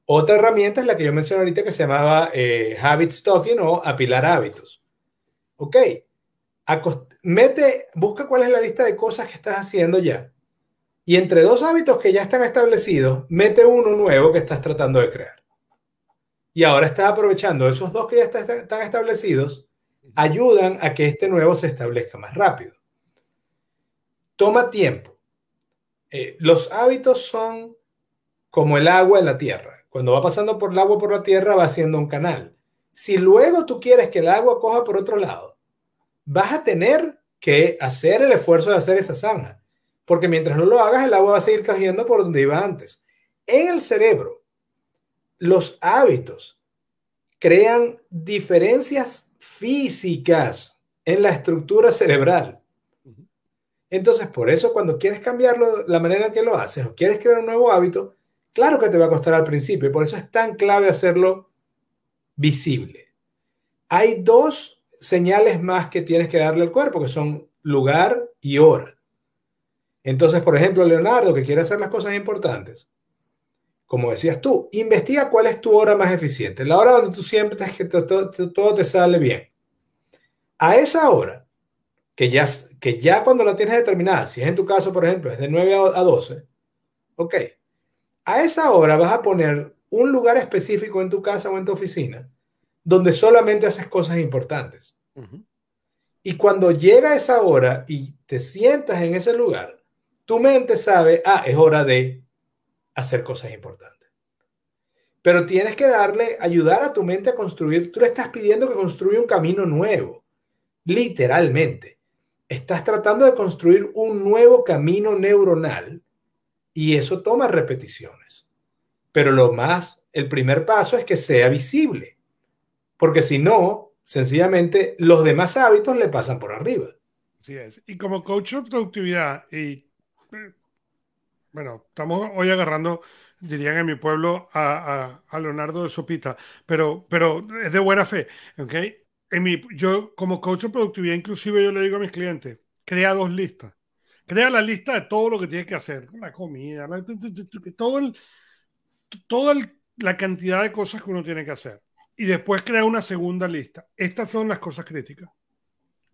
Otra herramienta es la que yo mencioné ahorita que se llamaba eh, habit stocking o apilar hábitos. Ok, mete, busca cuál es la lista de cosas que estás haciendo ya. Y entre dos hábitos que ya están establecidos, mete uno nuevo que estás tratando de crear. Y ahora estás aprovechando esos dos que ya están establecidos ayudan a que este nuevo se establezca más rápido. Toma tiempo. Eh, los hábitos son como el agua en la tierra. Cuando va pasando por el agua por la tierra va haciendo un canal. Si luego tú quieres que el agua coja por otro lado, vas a tener que hacer el esfuerzo de hacer esa zanja. Porque mientras no lo hagas, el agua va a seguir cayendo por donde iba antes. En el cerebro, los hábitos crean diferencias físicas en la estructura cerebral. Entonces, por eso cuando quieres cambiarlo, la manera en que lo haces o quieres crear un nuevo hábito, claro que te va a costar al principio y por eso es tan clave hacerlo visible. Hay dos señales más que tienes que darle al cuerpo, que son lugar y hora. Entonces, por ejemplo, Leonardo, que quiere hacer las cosas importantes, como decías tú, investiga cuál es tu hora más eficiente, la hora donde tú siempre te, todo, todo, te sale bien. A esa hora, que ya, que ya cuando la tienes determinada, si es en tu caso, por ejemplo, es de 9 a 12, ok, a esa hora vas a poner un lugar específico en tu casa o en tu oficina donde solamente haces cosas importantes. Y cuando llega esa hora y te sientas en ese lugar, tu mente sabe, ah, es hora de hacer cosas importantes. Pero tienes que darle, ayudar a tu mente a construir. Tú le estás pidiendo que construya un camino nuevo, literalmente. Estás tratando de construir un nuevo camino neuronal y eso toma repeticiones. Pero lo más, el primer paso es que sea visible, porque si no, sencillamente los demás hábitos le pasan por arriba. Así es. Y como coach de productividad y bueno, estamos hoy agarrando, dirían en mi pueblo, a, Leonardo de Sopita, pero, pero es de buena fe, ¿ok? En mi, yo como coach de productividad, inclusive yo le digo a mis clientes, crea dos listas. Crea la lista de todo lo que tienes que hacer, la comida, todo el, toda la cantidad de cosas que uno tiene que hacer. Y después crea una segunda lista. Estas son las cosas críticas.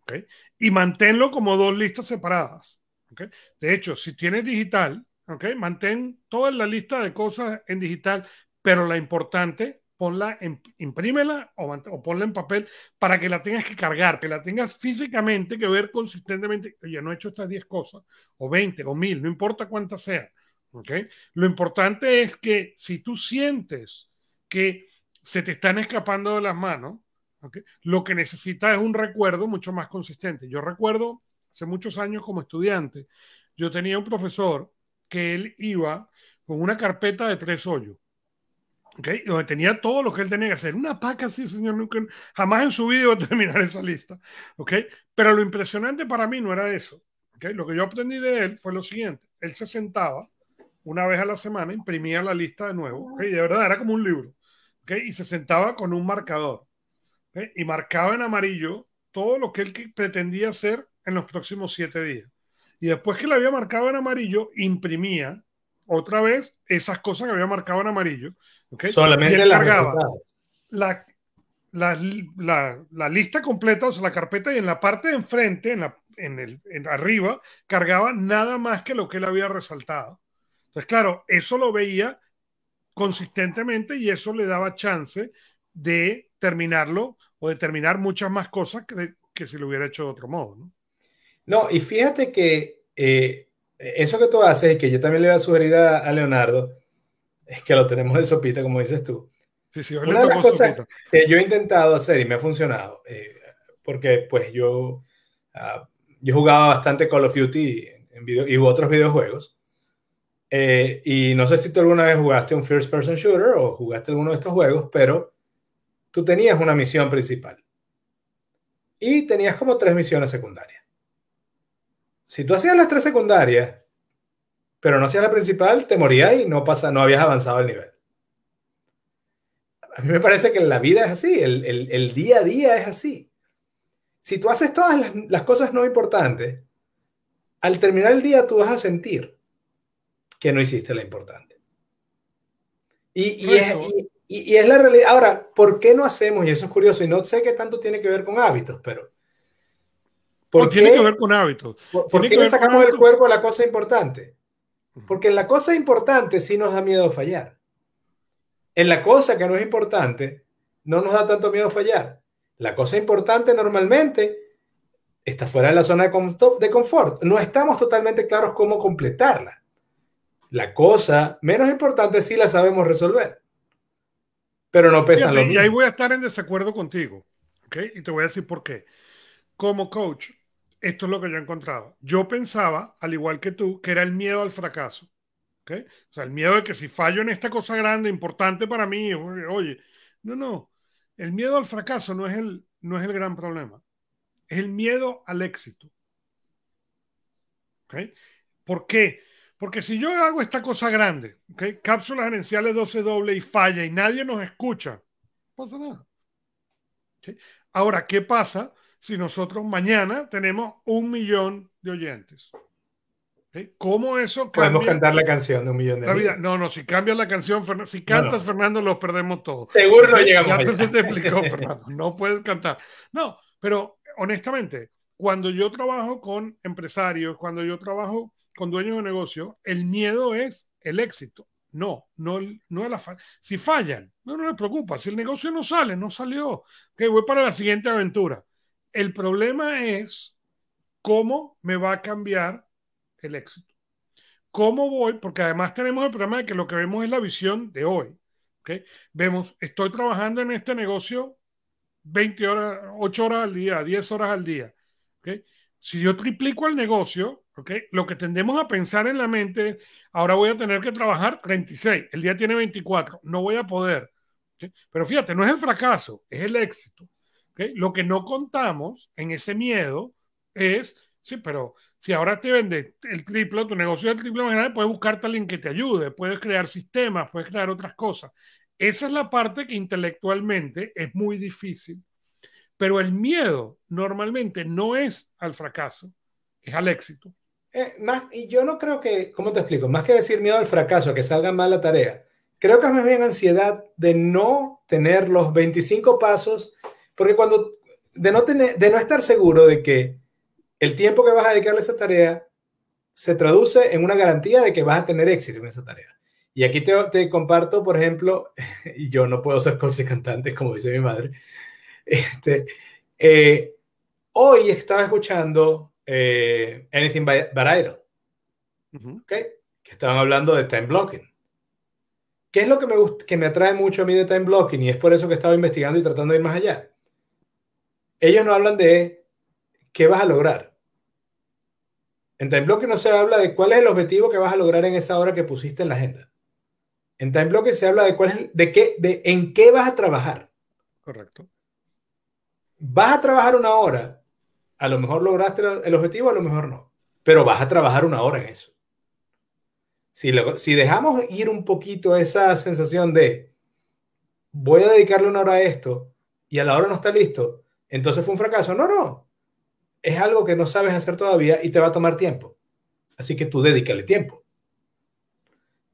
¿okay? Y manténlo como dos listas separadas. ¿okay? De hecho, si tienes digital, ¿ok? Mantén toda la lista de cosas en digital, pero la importante, ponla, en, imprímela o, ponla en papel para que la tengas que cargar, que la tengas físicamente que ver consistentemente. Oye, no he hecho estas 10 cosas, o 20, o 1000, no importa cuántas sean. Lo importante es que si tú sientes que se te están escapando de las manos, lo que necesitas es un recuerdo mucho más consistente. Yo recuerdo hace muchos años como estudiante, yo tenía un profesor que él iba con una carpeta de tres hoyos. ¿Okay? Donde tenía todo lo que él tenía que hacer. Una paca así, señor, nunca, jamás en su vida iba a terminar esa lista. ¿okay? Pero lo impresionante para mí no era eso. ¿okay? Lo que yo aprendí de él fue lo siguiente. Él se sentaba una vez a la semana, imprimía la lista de nuevo. ¿okay? De verdad era como un libro. ¿okay? Y se sentaba con un marcador. Y marcaba en amarillo todo lo que él pretendía hacer en los próximos siete días. Y después que lo había marcado en amarillo, imprimía otra vez esas cosas que había marcado en amarillo. ¿Okay? Solamente la, la, la, la, lista completa, o sea, la carpeta, y en la parte de enfrente, en, la, en, el, en arriba, cargaba nada más que lo que él había resaltado. Entonces, claro, eso lo veía consistentemente y eso le daba chance de terminarlo o de terminar muchas más cosas que, que si lo hubiera hecho de otro modo. ¿no? No, y fíjate que eh, eso que tú haces que yo también le voy a sugerir a, Leonardo, es que lo tenemos de sopita, como dices tú. Sí, sí, Una de las cosas que yo he intentado hacer y me ha funcionado, eh, porque pues yo, uh, yo jugaba bastante Call of Duty en video, y otros videojuegos. Eh, y no sé si tú alguna vez jugaste un first person shooter o jugaste alguno de estos juegos, pero tú tenías una misión principal y tenías como tres misiones secundarias. Si tú hacías las tres secundarias, pero no hacías la principal, te morías y no, pasa, no habías avanzado el nivel. A mí me parece que la vida es así, el, el, día a día es así. Si tú haces todas las, las, cosas no importantes, al terminar el día tú vas a sentir que no hiciste la importante. Y, y, es, y, y, es, la realidad. Ahora, ¿por qué no hacemos? Y eso es curioso, y no sé qué tanto tiene que ver con hábitos, pero ¿Por tiene que ver con hábitos. ¿Por, qué le sacamos del cuerpo la cosa importante? Porque en la cosa importante sí nos da miedo fallar. En la cosa que no es importante no nos da tanto miedo fallar. La cosa importante normalmente está fuera de la zona de confort. No estamos totalmente claros cómo completarla. La cosa menos importante sí la sabemos resolver. Pero no pesa lo mismo. Y ahí voy a estar en desacuerdo contigo. ¿okay? Y te voy a decir por qué. Como coach, esto es lo que yo he encontrado. Yo pensaba, al igual que tú, que era el miedo al fracaso. ¿okay? O sea, el miedo de que si fallo en esta cosa grande, importante para mí, oye, no, no. El miedo al fracaso no es el, no es el gran problema. Es el miedo al éxito. ¿Okay? ¿Por qué? Porque si yo hago esta cosa grande, ¿okay? cápsulas gerenciales 12 doble y falla y nadie nos escucha, no pasa nada. Ahora, ¿qué pasa si nosotros mañana tenemos un millón de oyentes? ¿Cómo eso cambia? Podemos cantar la canción de un millón de oyentes. No, no, si cambias la canción, si cantas, Fernando, los perdemos todos. Seguro no llegamos Ya se te explicó, Fernando. No puedes cantar. No, pero honestamente, cuando yo trabajo con empresarios, cuando yo trabajo con dueños de negocio, el miedo es el éxito. No, no, no es la falla. Si fallan, no, no les preocupa. Si el negocio no sale, no salió. Que voy para la siguiente aventura. El problema es cómo me va a cambiar el éxito. ¿Cómo voy? Porque además tenemos el problema de que lo que vemos es la visión de hoy. Vemos, estoy trabajando en este negocio 20 horas, 8 horas al día, 10 horas al día. Si yo triplico el negocio, lo que tendemos a pensar en la mente es, ahora voy a tener que trabajar 36, el día tiene 24, no voy a poder. Pero fíjate, no es el fracaso, es el éxito. Lo que no contamos en ese miedo es, sí, pero si ahora te vende el triple, tu negocio es el triple más puedes buscarte a alguien que te ayude, puedes crear sistemas, puedes crear otras cosas. Esa es la parte que intelectualmente es muy difícil pero el miedo normalmente no es al fracaso, es al éxito. Eh, más, y yo no creo que, ¿cómo te explico? Más que decir miedo al fracaso, que salga mal la tarea, creo que es más bien ansiedad de no tener los 25 pasos, porque cuando, de no, tener, de no estar seguro de que el tiempo que vas a dedicarle a esa tarea se traduce en una garantía de que vas a tener éxito en esa tarea. Y aquí te, te comparto, por ejemplo, y yo no puedo ser coach cantante, como dice mi madre, este, eh, hoy estaba escuchando eh, Anything But Idle, que estaban hablando de time blocking. ¿Qué es lo que me, que me atrae mucho a mí de time blocking? Y es por eso que estaba investigando y tratando de ir más allá. Ellos no hablan de qué vas a lograr. En time block no se habla de cuál es el objetivo que vas a lograr en esa hora que pusiste en la agenda. En time block se habla de cuál es, de qué, de en qué vas a trabajar. Correcto. Vas a trabajar una hora, a lo mejor lograste el objetivo, a lo mejor no, pero vas a trabajar una hora en eso. Si, si dejamos ir un poquito esa sensación de voy a dedicarle una hora a esto y a la hora no está listo, entonces fue un fracaso. No, no. Es algo que no sabes hacer todavía y te va a tomar tiempo. Así que tú dedícale tiempo.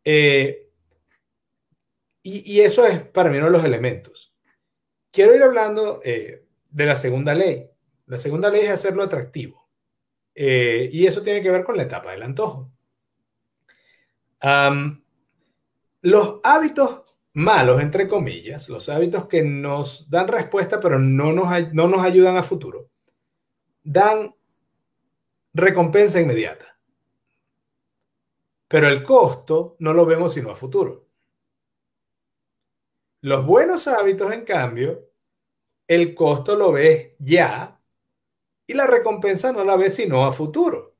Eh, y, eso es para mí uno de los elementos. Quiero ir hablando eh, de la segunda ley. La segunda ley es hacerlo atractivo. Eh, y eso tiene que ver con la etapa del antojo. los hábitos malos, entre comillas, los hábitos que nos dan respuesta pero no nos, no nos ayudan a futuro, dan recompensa inmediata. Pero el costo no lo vemos sino a futuro. Los buenos hábitos, en cambio, el costo lo ves ya y la recompensa no la ves sino a futuro.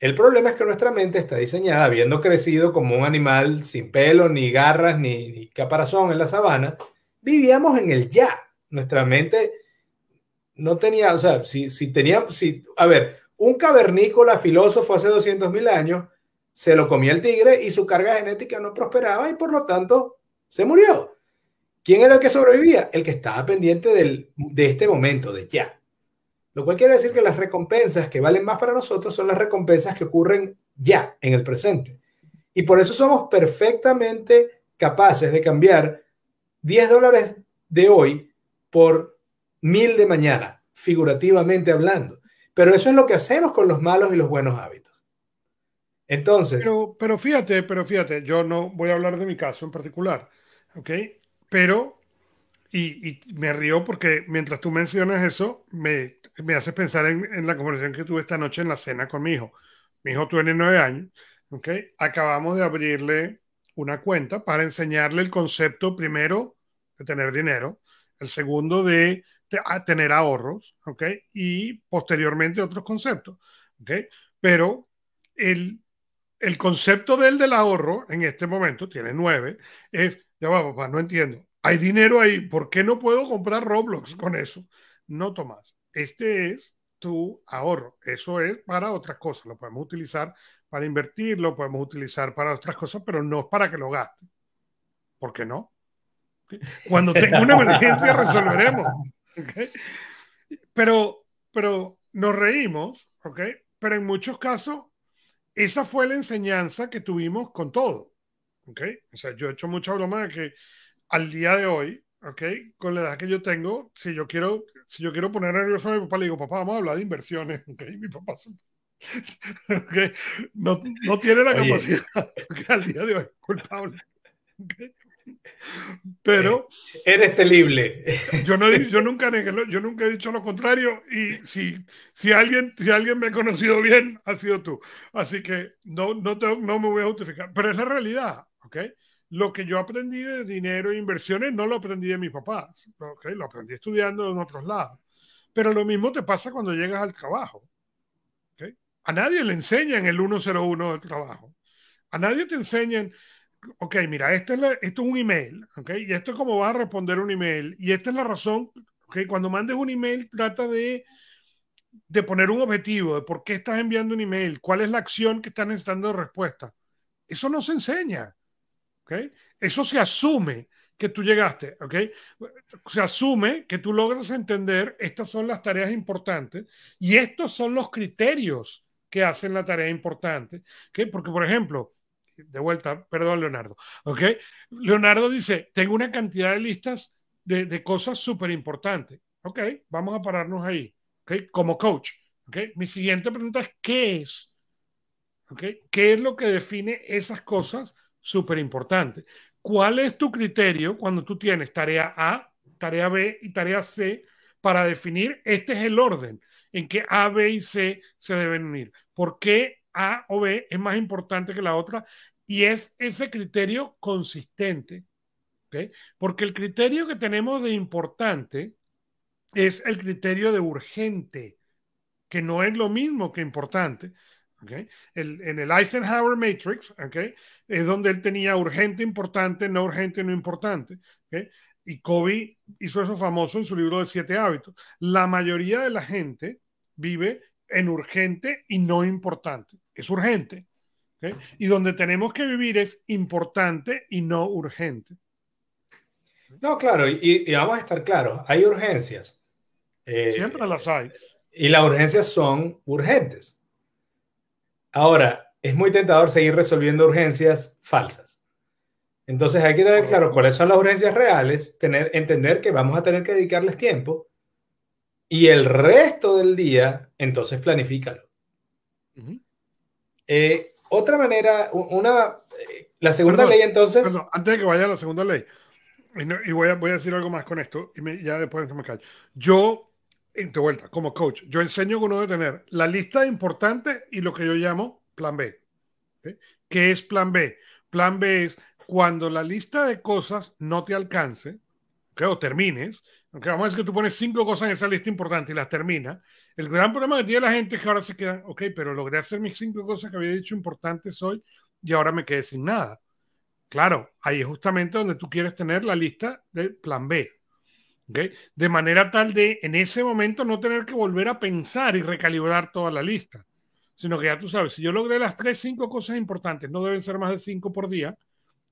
El problema es que nuestra mente está diseñada, habiendo crecido como un animal sin pelo, ni garras, ni, caparazón en la sabana, vivíamos en el ya. Nuestra mente no tenía, o sea, si, si tenía, si, a ver, un cavernícola filósofo hace 200 mil años se lo comía el tigre y su carga genética no prosperaba y por lo tanto se murió. ¿Quién era el que sobrevivía? El que estaba pendiente del, de este momento, de ya. Lo cual quiere decir que las recompensas que valen más para nosotros son las recompensas que ocurren ya, en el presente. Y por eso somos perfectamente capaces de cambiar 10 dólares de hoy por mil de mañana, figurativamente hablando. Pero eso es lo que hacemos con los malos y los buenos hábitos. Entonces. Pero, pero fíjate, pero fíjate, yo no voy a hablar de mi caso en particular, ¿ok? Pero y, me río porque mientras tú mencionas eso, me, me hace pensar en, la conversación que tuve esta noche en la cena con mi hijo. Mi hijo tiene nueve años, ¿ok? Acabamos de abrirle una cuenta para enseñarle el concepto primero de tener dinero, el segundo de, tener ahorros, ¿ok? Y posteriormente otros conceptos, ¿ok? Pero el, el concepto del del ahorro en este momento, tiene nueve, es, ya va, papá, no entiendo hay dinero ahí, ¿por qué no puedo comprar Roblox con eso? No, Tomás, este es tu ahorro. Eso es para otras cosas. Lo podemos utilizar para invertir, lo podemos utilizar para otras cosas, pero no es para que lo gastes. ¿Por qué no? Cuando tenga una emergencia resolveremos. Pero, pero nos reímos, ¿ok? Pero en muchos casos, esa fue la enseñanza que tuvimos con todo. ¿ok? O sea, yo he hecho mucha broma de que al día de hoy, ¿ok? Con la edad que yo tengo, si yo quiero, si yo quiero poner nervioso a mi papá, le digo, papá, vamos a hablar de inversiones, ¿ok? Mi papá okay. no, no, tiene la capacidad, al día de hoy, culpable. Pero. Eh, eres temible. Yo, no, yo, nunca yo nunca he dicho lo contrario. Y si, si, alguien, si alguien me ha conocido bien, ha sido tú. Así que no, no, no me voy a justificar. Pero es la realidad. ¿ok? Lo que yo aprendí de dinero e inversiones no lo aprendí de mis papás, ¿okay? lo aprendí estudiando en otros lados. Pero lo mismo te pasa cuando llegas al trabajo. ¿okay? A nadie le enseñan el 101 del trabajo. A nadie te enseñan, ok, mira, esto es, esto es un email, ¿ok? Y esto es cómo vas a responder un email. Y esta es la razón, ¿ok? Cuando mandes un email, trata de, de poner un objetivo, de por qué estás enviando un email, cuál es la acción que estás necesitando de respuesta. Eso no se enseña. Eso se asume que tú llegaste, ¿ok? Se asume que tú logras entender estas son las tareas importantes y estos son los criterios que hacen la tarea importante, ¿ok? Porque, por ejemplo, de vuelta, perdón, Leonardo, ¿ok? Leonardo dice, tengo una cantidad de listas de, de cosas súper importantes, ¿ok? Vamos a pararnos ahí, ¿ok? Como coach, ¿ok? Mi siguiente pregunta es, ¿qué es? ¿Ok? ¿Qué es lo que define esas cosas súper importante. ¿Cuál es tu criterio cuando tú tienes tarea A, tarea B y tarea C para definir este es el orden en que A, B y C se deben unir? ¿Por qué A o B es más importante que la otra? Y es ese criterio consistente. ¿okay? Porque el criterio que tenemos de importante es el criterio de urgente. que no es lo mismo que importante. ¿Okay? en el Eisenhower Matrix, ¿okay? es donde él tenía urgente, importante, no urgente, no importante. ¿okay? Y Kobe hizo eso famoso en su libro de siete hábitos. La mayoría de la gente vive en urgente y no importante. Es urgente. Y donde tenemos que vivir es importante y no urgente. No, claro, y, vamos a estar claros, hay urgencias. Eh, Siempre las hay. Y las urgencias son urgentes. Ahora, es muy tentador seguir resolviendo urgencias falsas. Entonces hay que tener claro cuáles son las urgencias reales, tener, entender que vamos a tener que dedicarles tiempo y el resto del día, entonces planifícalo. Eh, otra manera, una, eh, la segunda ley entonces... antes de que vaya a la segunda ley, y, voy, a, voy, a, decir algo más con esto, y ya después me callo. Yo, en tu vuelta, como coach, yo enseño que uno debe tener la lista importante y lo que yo llamo plan B. ¿Qué es plan B? Plan B es cuando la lista de cosas no te alcance, o termines, aunque vamos a decir que tú pones cinco cosas en esa lista importante y las terminas, el gran problema que tiene la gente es que ahora se queda, ok, pero logré hacer mis cinco cosas que había dicho importantes hoy y ahora me quedé sin nada. Claro, ahí es justamente donde tú quieres tener la lista del plan B. De manera tal de en ese momento no tener que volver a pensar y recalibrar toda la lista, sino que ya tú sabes, si yo logré las tres, cinco cosas importantes, no deben ser más de cinco por día,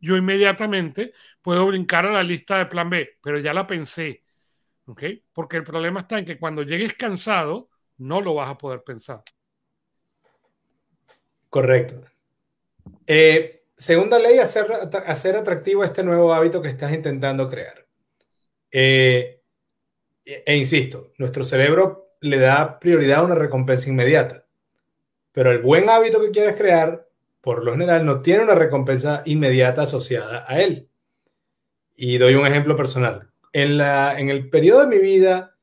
yo inmediatamente puedo brincar a la lista de plan B, pero ya la pensé. ¿Ok? Porque el problema está en que cuando llegues cansado, no lo vas a poder pensar. Correcto. Eh, segunda ley, hacer, hacer atractivo este nuevo hábito que estás intentando crear. Eh, e insisto, nuestro cerebro le da prioridad a una recompensa inmediata, pero el buen hábito que quieres crear por lo general no tiene una recompensa inmediata asociada a él. Y doy un ejemplo personal. En, la, en el periodo de mi vida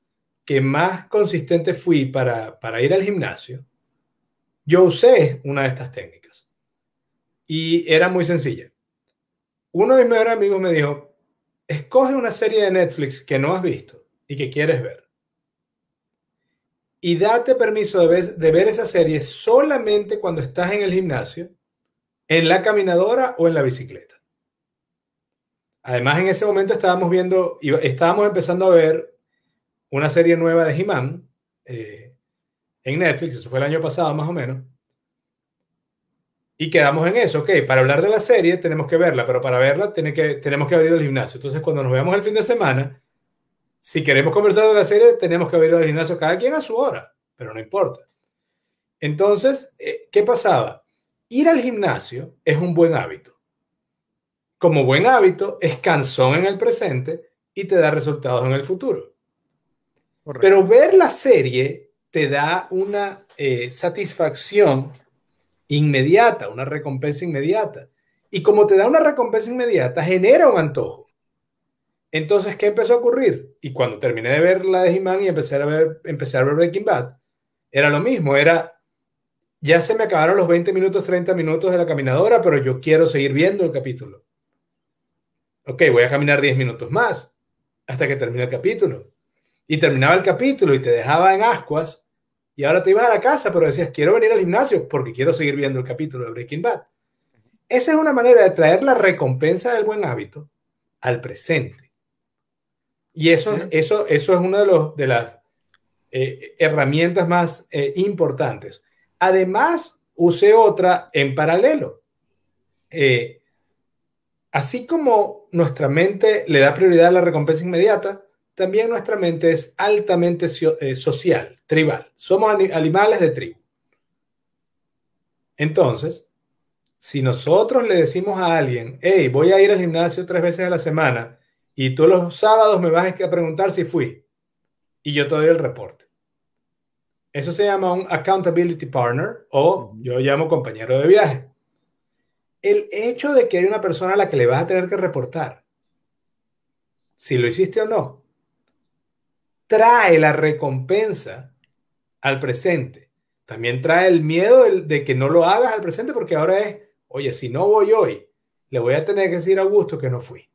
que más consistente fui para, para ir al gimnasio, yo usé una de estas técnicas. Y era muy sencilla. Uno de mis mejores amigos me dijo, escoge una serie de Netflix que no has visto y que quieres ver. Y date permiso de ver esa serie solamente cuando estás en el gimnasio en la caminadora o en la bicicleta. Además, en ese momento estábamos viendo, estábamos empezando a ver una serie nueva de He-Man eh, en Netflix, eso fue el año pasado más o menos. Y quedamos en eso, ok, para hablar de la serie tenemos que verla, pero para verla tiene que, tenemos que abrir el gimnasio. Entonces, cuando nos veamos el fin de semana, si queremos conversar de la serie, tenemos que abrir el gimnasio cada quien a su hora, pero no importa. Entonces, eh, ¿qué pasaba? ir al gimnasio es un buen hábito. Como buen hábito, es cansón en el presente y te da resultados en el futuro. Pero ver la serie te da una eh, satisfacción inmediata, una recompensa inmediata. Y como te da una recompensa inmediata, genera un antojo. Entonces, ¿qué empezó a ocurrir? Y cuando terminé de ver la de He-Man y empecé a ver, empecé a ver Breaking Bad, era lo mismo, era ya se me acabaron los 20 minutos, 30 minutos de la caminadora, pero yo quiero seguir viendo el capítulo. Ok, voy a caminar 10 minutos más hasta que termine el capítulo. Y terminaba el capítulo y te dejaba en ascuas y ahora te ibas a la casa, pero decías, quiero venir al gimnasio porque quiero seguir viendo el capítulo de Breaking Bad. Esa es una manera de traer la recompensa del buen hábito al presente. Y eso, eso, eso es una de, los, de las eh, herramientas más eh, importantes. Además, usé otra en paralelo. Eh, así como nuestra mente le da prioridad a la recompensa inmediata, también nuestra mente es altamente eh, social, tribal. Somos animales de tribu. Entonces, si nosotros le decimos a alguien, hey, voy a ir al gimnasio tres veces a la semana y todos los sábados me vas a preguntar si fui, y yo te doy el reporte. Eso se llama un accountability partner o yo lo llamo compañero de viaje. El hecho de que hay una persona a la que le vas a tener que reportar, si lo hiciste o no, trae la recompensa al presente. También trae el miedo de, que no lo hagas al presente porque ahora es, oye, si no voy hoy, le voy a tener que decir a Augusto que no fui.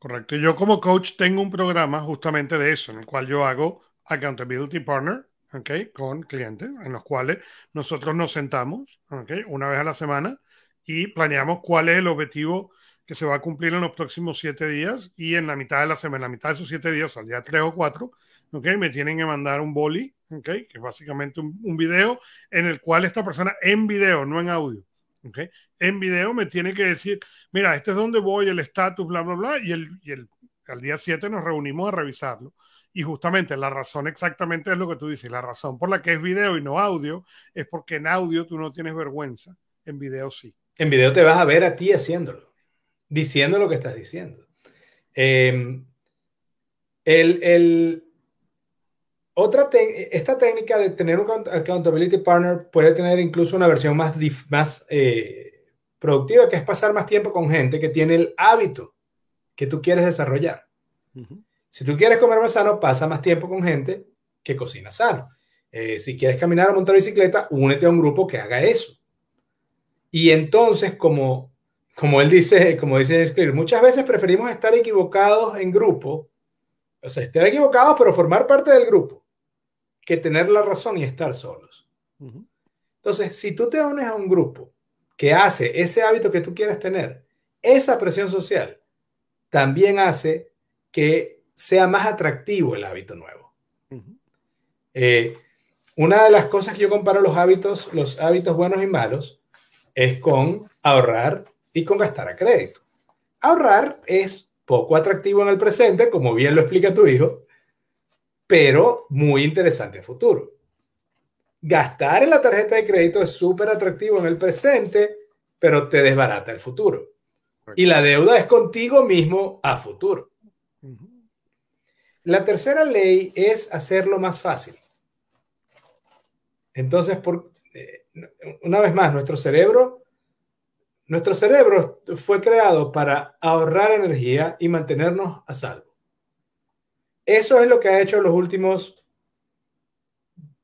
Correcto. Yo como coach tengo un programa justamente de eso, en el cual yo hago accountability partner ¿okay? con clientes en los cuales nosotros nos sentamos ¿okay? una vez a la semana y planeamos cuál es el objetivo que se va a cumplir en los próximos siete días y en la mitad de la semana, en la mitad de esos siete días, al día tres o cuatro, ¿okay? me tienen que mandar un boli, ¿okay? que es básicamente un, video en el cual esta persona en video, no en audio, ¿okay? en video me tiene que decir, mira, este es donde voy, el estatus, bla, bla, bla, y, el, y el, al día 7 nos reunimos a revisarlo. Y justamente la razón exactamente es lo que tú dices, la razón por la que es video y no audio es porque en audio tú no tienes vergüenza, en video sí. En video te vas a ver a ti haciéndolo diciendo lo que estás diciendo. Em, el, otra esta técnica de tener un accountability partner puede tener incluso una versión más, más eh, productiva, que es pasar más tiempo con gente que tiene el hábito que tú quieres desarrollar. Si tú quieres comer más sano, pasa más tiempo con gente que cocina sano. Eh, si quieres caminar o montar bicicleta, únete a un grupo que haga eso. Y entonces, como como él dice, como dice muchas veces preferimos estar equivocados en grupo, o sea, estar equivocados, pero formar parte del grupo, que tener la razón y estar solos. Entonces, si tú te unes a un grupo que hace ese hábito que tú quieres tener, esa presión social también hace que sea más atractivo el hábito nuevo. Eh, una de las cosas que yo comparo los hábitos, los hábitos buenos y malos, es con ahorrar y con gastar a crédito. Ahorrar es poco atractivo en el presente, como bien lo explica tu hijo, pero muy interesante en futuro. Gastar en la tarjeta de crédito es súper atractivo en el presente, pero te desbarata el futuro. Y la deuda es contigo mismo a futuro. La tercera ley es hacerlo más fácil. Entonces, por, eh, una vez más, nuestro cerebro nuestro cerebro fue creado para ahorrar energía y mantenernos a salvo. Eso es lo que ha hecho los últimos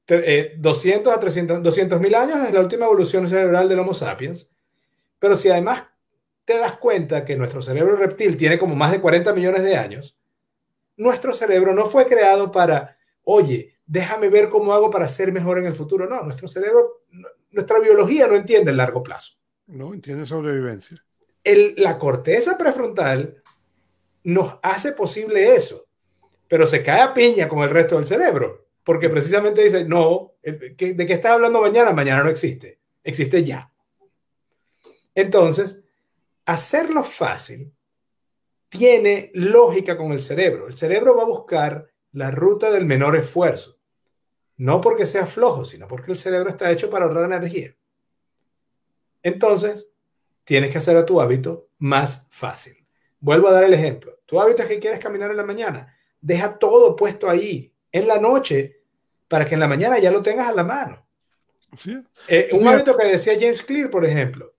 200 eh, a 300, 200 mil años desde la última evolución cerebral del Homo sapiens. Pero si además te das cuenta que nuestro cerebro reptil tiene como más de 40 millones de años, nuestro cerebro no fue creado para, oye, déjame ver cómo hago para ser mejor en el futuro. No, nuestro cerebro, nuestra biología no entiende el largo plazo. No, entiende sobrevivencia. El, la corteza prefrontal nos hace posible eso, pero se cae a piña con el resto del cerebro, porque precisamente dice, no, ¿de qué estás hablando mañana? Mañana no existe, existe ya. Entonces, hacerlo fácil tiene lógica con el cerebro. El cerebro va a buscar la ruta del menor esfuerzo, no porque sea flojo, sino porque el cerebro está hecho para ahorrar energía. Entonces, tienes que hacer a tu hábito más fácil. Vuelvo a dar el ejemplo. Tu hábito es que quieres caminar en la mañana. Deja todo puesto ahí en la noche para que en la mañana ya lo tengas a la mano. Eh, un hábito que decía James Clear, por ejemplo.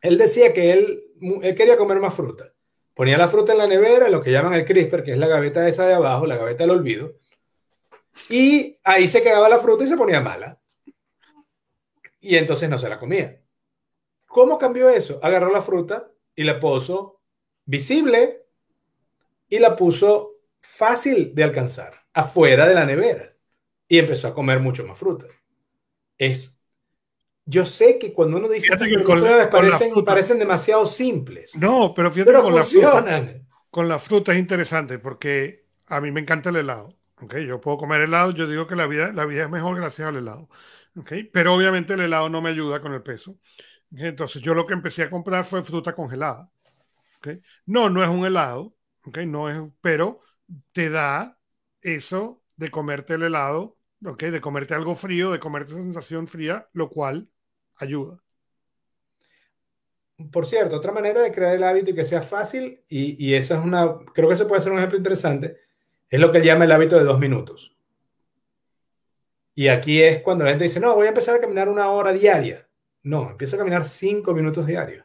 Él decía que él, él, quería comer más fruta. Ponía la fruta en la nevera, lo que llaman el crisper, que es la gaveta esa de abajo, la gaveta del olvido. Y ahí se quedaba la fruta y se ponía mala. Y entonces no se la comía. ¿Cómo cambió eso? Agarró la fruta y la puso visible y la puso fácil de alcanzar, afuera de la nevera. Y empezó a comer mucho más fruta. Es, yo sé que cuando uno dice que con, parecen, parecen demasiado simples. No, pero fíjate pero con funcionan. la fruta. Con la fruta es interesante porque a mí me encanta el helado. Okay, yo puedo comer helado, yo digo que la vida, la vida es mejor gracias al helado. Okay, pero obviamente el helado no me ayuda con el peso. Entonces yo lo que empecé a comprar fue fruta congelada. ¿okay? No, no es un helado, ¿okay? no es, pero te da eso de comerte el helado, ¿okay? de comerte algo frío, de comerte esa sensación fría, lo cual ayuda. Por cierto, otra manera de crear el hábito y que sea fácil, y, y esa es una, creo que eso puede ser un ejemplo interesante, es lo que llama el hábito de dos minutos. Y aquí es cuando la gente dice, no, voy a empezar a caminar una hora diaria. No, empieza a caminar cinco minutos diarios.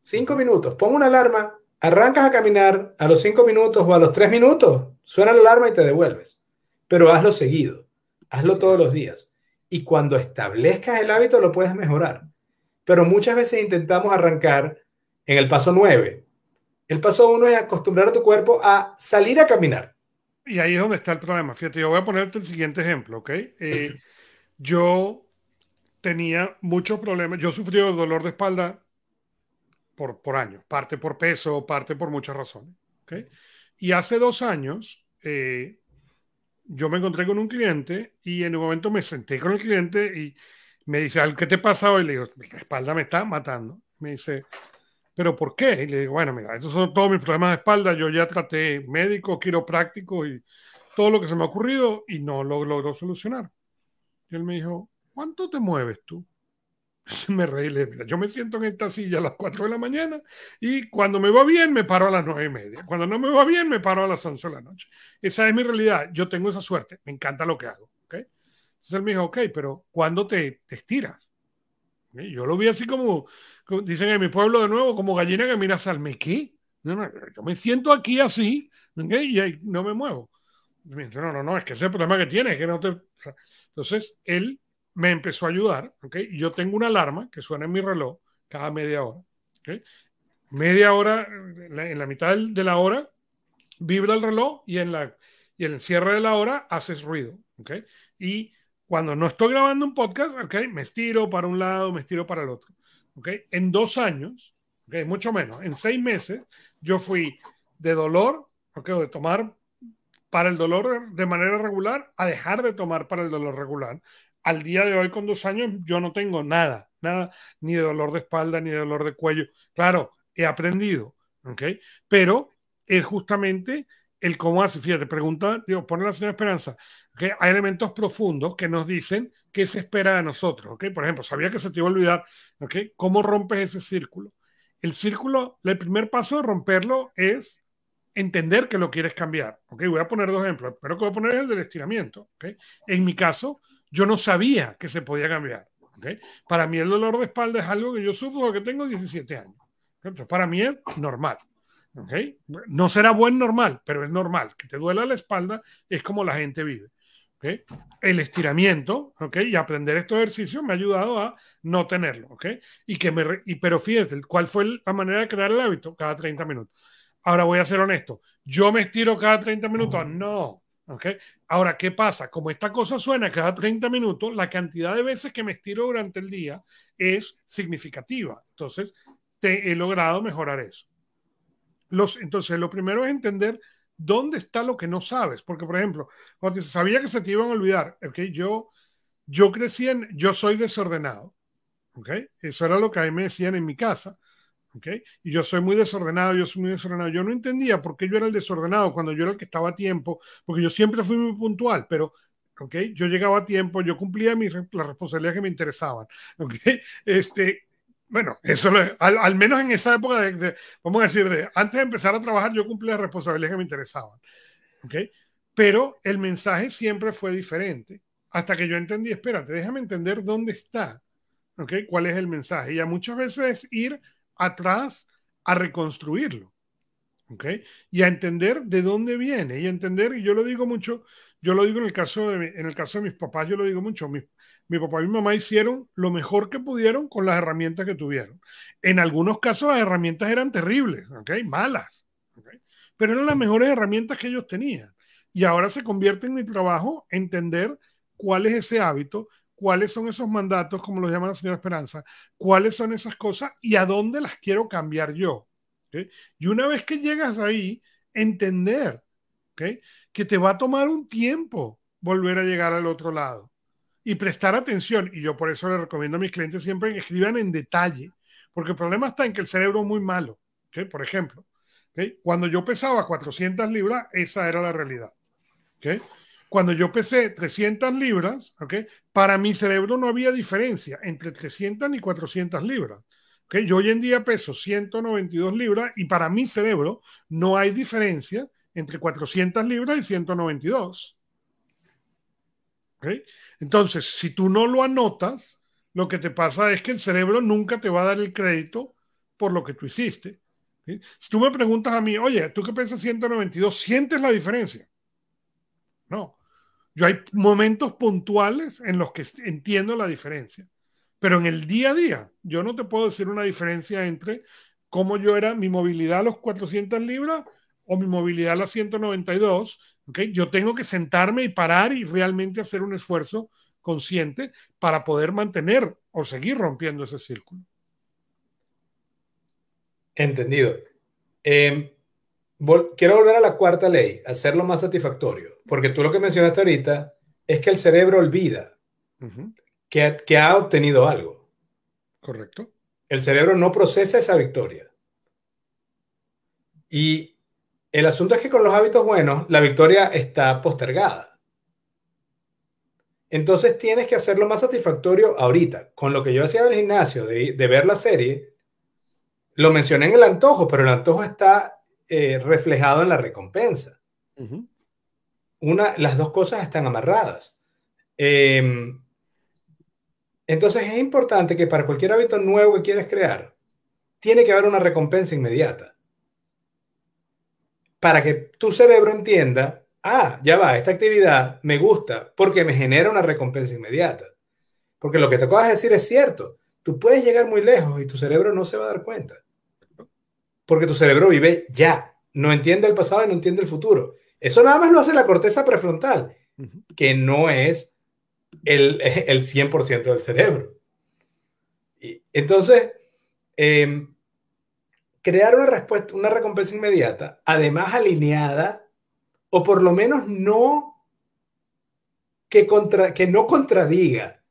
Cinco minutos. Pon una alarma, arrancas a caminar a los cinco minutos o a los tres minutos, suena la alarma y te devuelves. Pero hazlo seguido, hazlo todos los días. Y cuando establezcas el hábito lo puedes mejorar. Pero muchas veces intentamos arrancar en el paso nueve. El paso uno es acostumbrar a tu cuerpo a salir a caminar. y ahí es donde está el problema. Fíjate, yo voy a ponerte el siguiente ejemplo, ¿ok? Eh, yo tenía muchos problemas, yo sufrí dolor de espalda por, por años, parte por peso, parte por muchas razones, ¿ok? Y hace dos años, eh, yo me encontré con un cliente y en un momento me senté con el cliente y me dice, ¿qué te pasa hoy? Le digo, la espalda me está matando. Me dice, ¿pero por qué? Y le digo, bueno, mira, esos son todos mis problemas de espalda. Yo ya traté médico, quiropráctico y todo lo que se me ha ocurrido y no lo logró solucionar. Y él me dijo, ¿cuánto te mueves tú? me reí, le mira, yo me siento en esta silla a las 4 de la mañana y cuando me va bien me paro a las 9 y media. Cuando no me va bien me paro a las 11 de la noche. Esa es mi realidad. Yo tengo esa suerte. Me encanta lo que hago. ¿okay? Entonces él me dijo, ok, pero ¿cuándo te, te estiras? Yo lo vi así como, dicen en mi pueblo de nuevo, como gallina que mira salme. ¿Qué? No, no, yo me siento aquí así y ahí no me muevo. No, no, no, es que ese es el problema que tiene, que no te... Entonces, él me empezó a ayudar, ¿ok? Yo tengo una alarma que suena en mi reloj cada media hora, ¿ok? Media hora, en la mitad de la hora, vibra el reloj y en, la, y en el cierre de la hora haces ruido, ¿ok? Y cuando no estoy grabando un podcast, ¿ok? Me estiro para un lado, me estiro para el otro, ¿ok? En dos años, ¿ok? Mucho menos, en seis meses, yo fui de dolor, ¿ok? O de tomar para el dolor de manera regular a dejar de tomar para el dolor regular al día de hoy, con dos años, yo no tengo nada, nada, ni de dolor de espalda, ni de dolor de cuello. Claro, he aprendido, ¿ok? Pero es justamente el cómo hace. Fíjate, pregunta, digo, pone la señora Esperanza, que hay elementos profundos que nos dicen qué se espera de nosotros, ¿ok? Por ejemplo, sabía que se te iba a olvidar, ¿ok? ¿Cómo rompes ese círculo? El círculo, el primer paso de romperlo es entender que lo quieres cambiar, ¿ok? Voy a poner dos ejemplos, pero que voy a poner el del estiramiento, ¿ok? En mi caso, yo no sabía que se podía cambiar. ¿okay? Para mí el dolor de espalda es algo que yo sufro porque tengo 17 años. Entonces, para mí es normal. ¿okay? No será buen normal, pero es normal. Que te duela la espalda es como la gente vive. ¿okay? El estiramiento ¿okay? y aprender estos ejercicios me ha ayudado a no tenerlo. ¿okay? Y que me y, pero fíjate, ¿cuál fue la manera de crear el hábito? Cada 30 minutos. Ahora voy a ser honesto. ¿Yo me estiro cada 30 minutos? No. ¿Okay? Ahora, ¿qué pasa? Como esta cosa suena cada 30 minutos, la cantidad de veces que me estiro durante el día es significativa. Entonces, te he logrado mejorar eso. Los, entonces, lo primero es entender dónde está lo que no sabes. Porque, por ejemplo, cuando sabía que se te iban a olvidar, ¿okay? yo, yo crecí en, yo soy desordenado. ¿okay? Eso era lo que a mí me decían en mi casa. ¿Okay? Y yo soy muy desordenado, yo soy muy desordenado. Yo no entendía por qué yo era el desordenado cuando yo era el que estaba a tiempo, porque yo siempre fui muy puntual, pero ¿okay? yo llegaba a tiempo, yo cumplía mis, las responsabilidades que me interesaban. ¿okay? Este, bueno, eso al, al, menos en esa época, de, vamos a decir, de antes de empezar a trabajar, yo cumplía las responsabilidades que me interesaban. ¿okay? Pero el mensaje siempre fue diferente. Hasta que yo entendí, espérate, déjame entender dónde está, ¿ok? ¿Cuál es el mensaje? Y a muchas veces ir atrás a reconstruirlo. ¿Ok? Y a entender de dónde viene. Y entender, y yo lo digo mucho, yo lo digo en el caso de, en el caso de mis papás, yo lo digo mucho. Mi, mi papá y mi mamá hicieron lo mejor que pudieron con las herramientas que tuvieron. En algunos casos las herramientas eran terribles, ¿ok? Malas. Pero eran las mejores herramientas que ellos tenían. Y ahora se convierte en mi trabajo entender cuál es ese hábito, cuáles son esos mandatos, como los llama la señora Esperanza, cuáles son esas cosas y a dónde las quiero cambiar yo. Y una vez que llegas ahí, entender que te va a tomar un tiempo volver a llegar al otro lado y prestar atención. Y yo por eso le recomiendo a mis clientes siempre que escriban en detalle, porque el problema está en que el cerebro es muy malo. Por ejemplo, cuando yo pesaba 400 libras, esa era la realidad. Cuando yo pesé 300 libras, ¿okay? para mi cerebro no había diferencia entre 300 y 400 libras. ¿okay? Yo hoy en día peso 192 libras y para mi cerebro no hay diferencia entre 400 libras y 192. ¿okay? Entonces, si tú no lo anotas, lo que te pasa es que el cerebro nunca te va a dar el crédito por lo que tú hiciste. Si tú me preguntas a mí, oye, tú que pesas 192, ¿sientes la diferencia? No, yo hay momentos puntuales en los que entiendo la diferencia, pero en el día a día yo no te puedo decir una diferencia entre cómo yo era mi movilidad a los 400 libras o mi movilidad a las 192 ¿okay? Yo tengo que sentarme y parar y realmente hacer un esfuerzo consciente para poder mantener o seguir rompiendo ese círculo. Entendido. Quiero volver a la cuarta ley, hacerlo más satisfactorio, porque tú lo que mencionaste ahorita es que el cerebro olvida que, que ha obtenido algo. Correcto. El cerebro no procesa esa victoria. Y el asunto es que con los hábitos buenos, la victoria está postergada. Entonces tienes que hacerlo más satisfactorio ahorita. Con lo que yo hacía del gimnasio, de, ver la serie, lo mencioné en el antojo, pero el antojo está eh, reflejado en la recompensa. Una, las dos cosas están amarradas. Em, entonces es importante que para cualquier hábito nuevo que quieres crear, tiene que haber una recompensa inmediata. Para que tu cerebro entienda, ah, ya va, esta actividad me gusta porque me genera una recompensa inmediata. Porque lo que te acabas de decir es cierto. Tú puedes llegar muy lejos y tu cerebro no se va a dar cuenta. Porque tu cerebro vive ya. No entiende el pasado y no entiende el futuro. Eso nada más lo hace la corteza prefrontal, que no es el, el 100% del cerebro. Y, entonces, em, crear una respuesta, una recompensa inmediata, además alineada, o por lo menos no que, contra, que no contradiga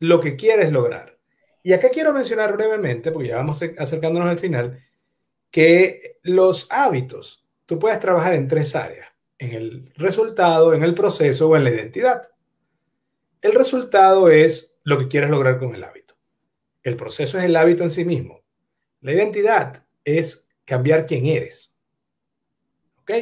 lo que quieres lograr. Y acá quiero mencionar brevemente, porque ya vamos acercándonos al final, que los hábitos, tú puedes trabajar en tres áreas, en el resultado, en el proceso o en la identidad. El resultado es lo que quieres lograr con el hábito. El proceso es el hábito en sí mismo. La identidad es cambiar quién eres. ¿Ok?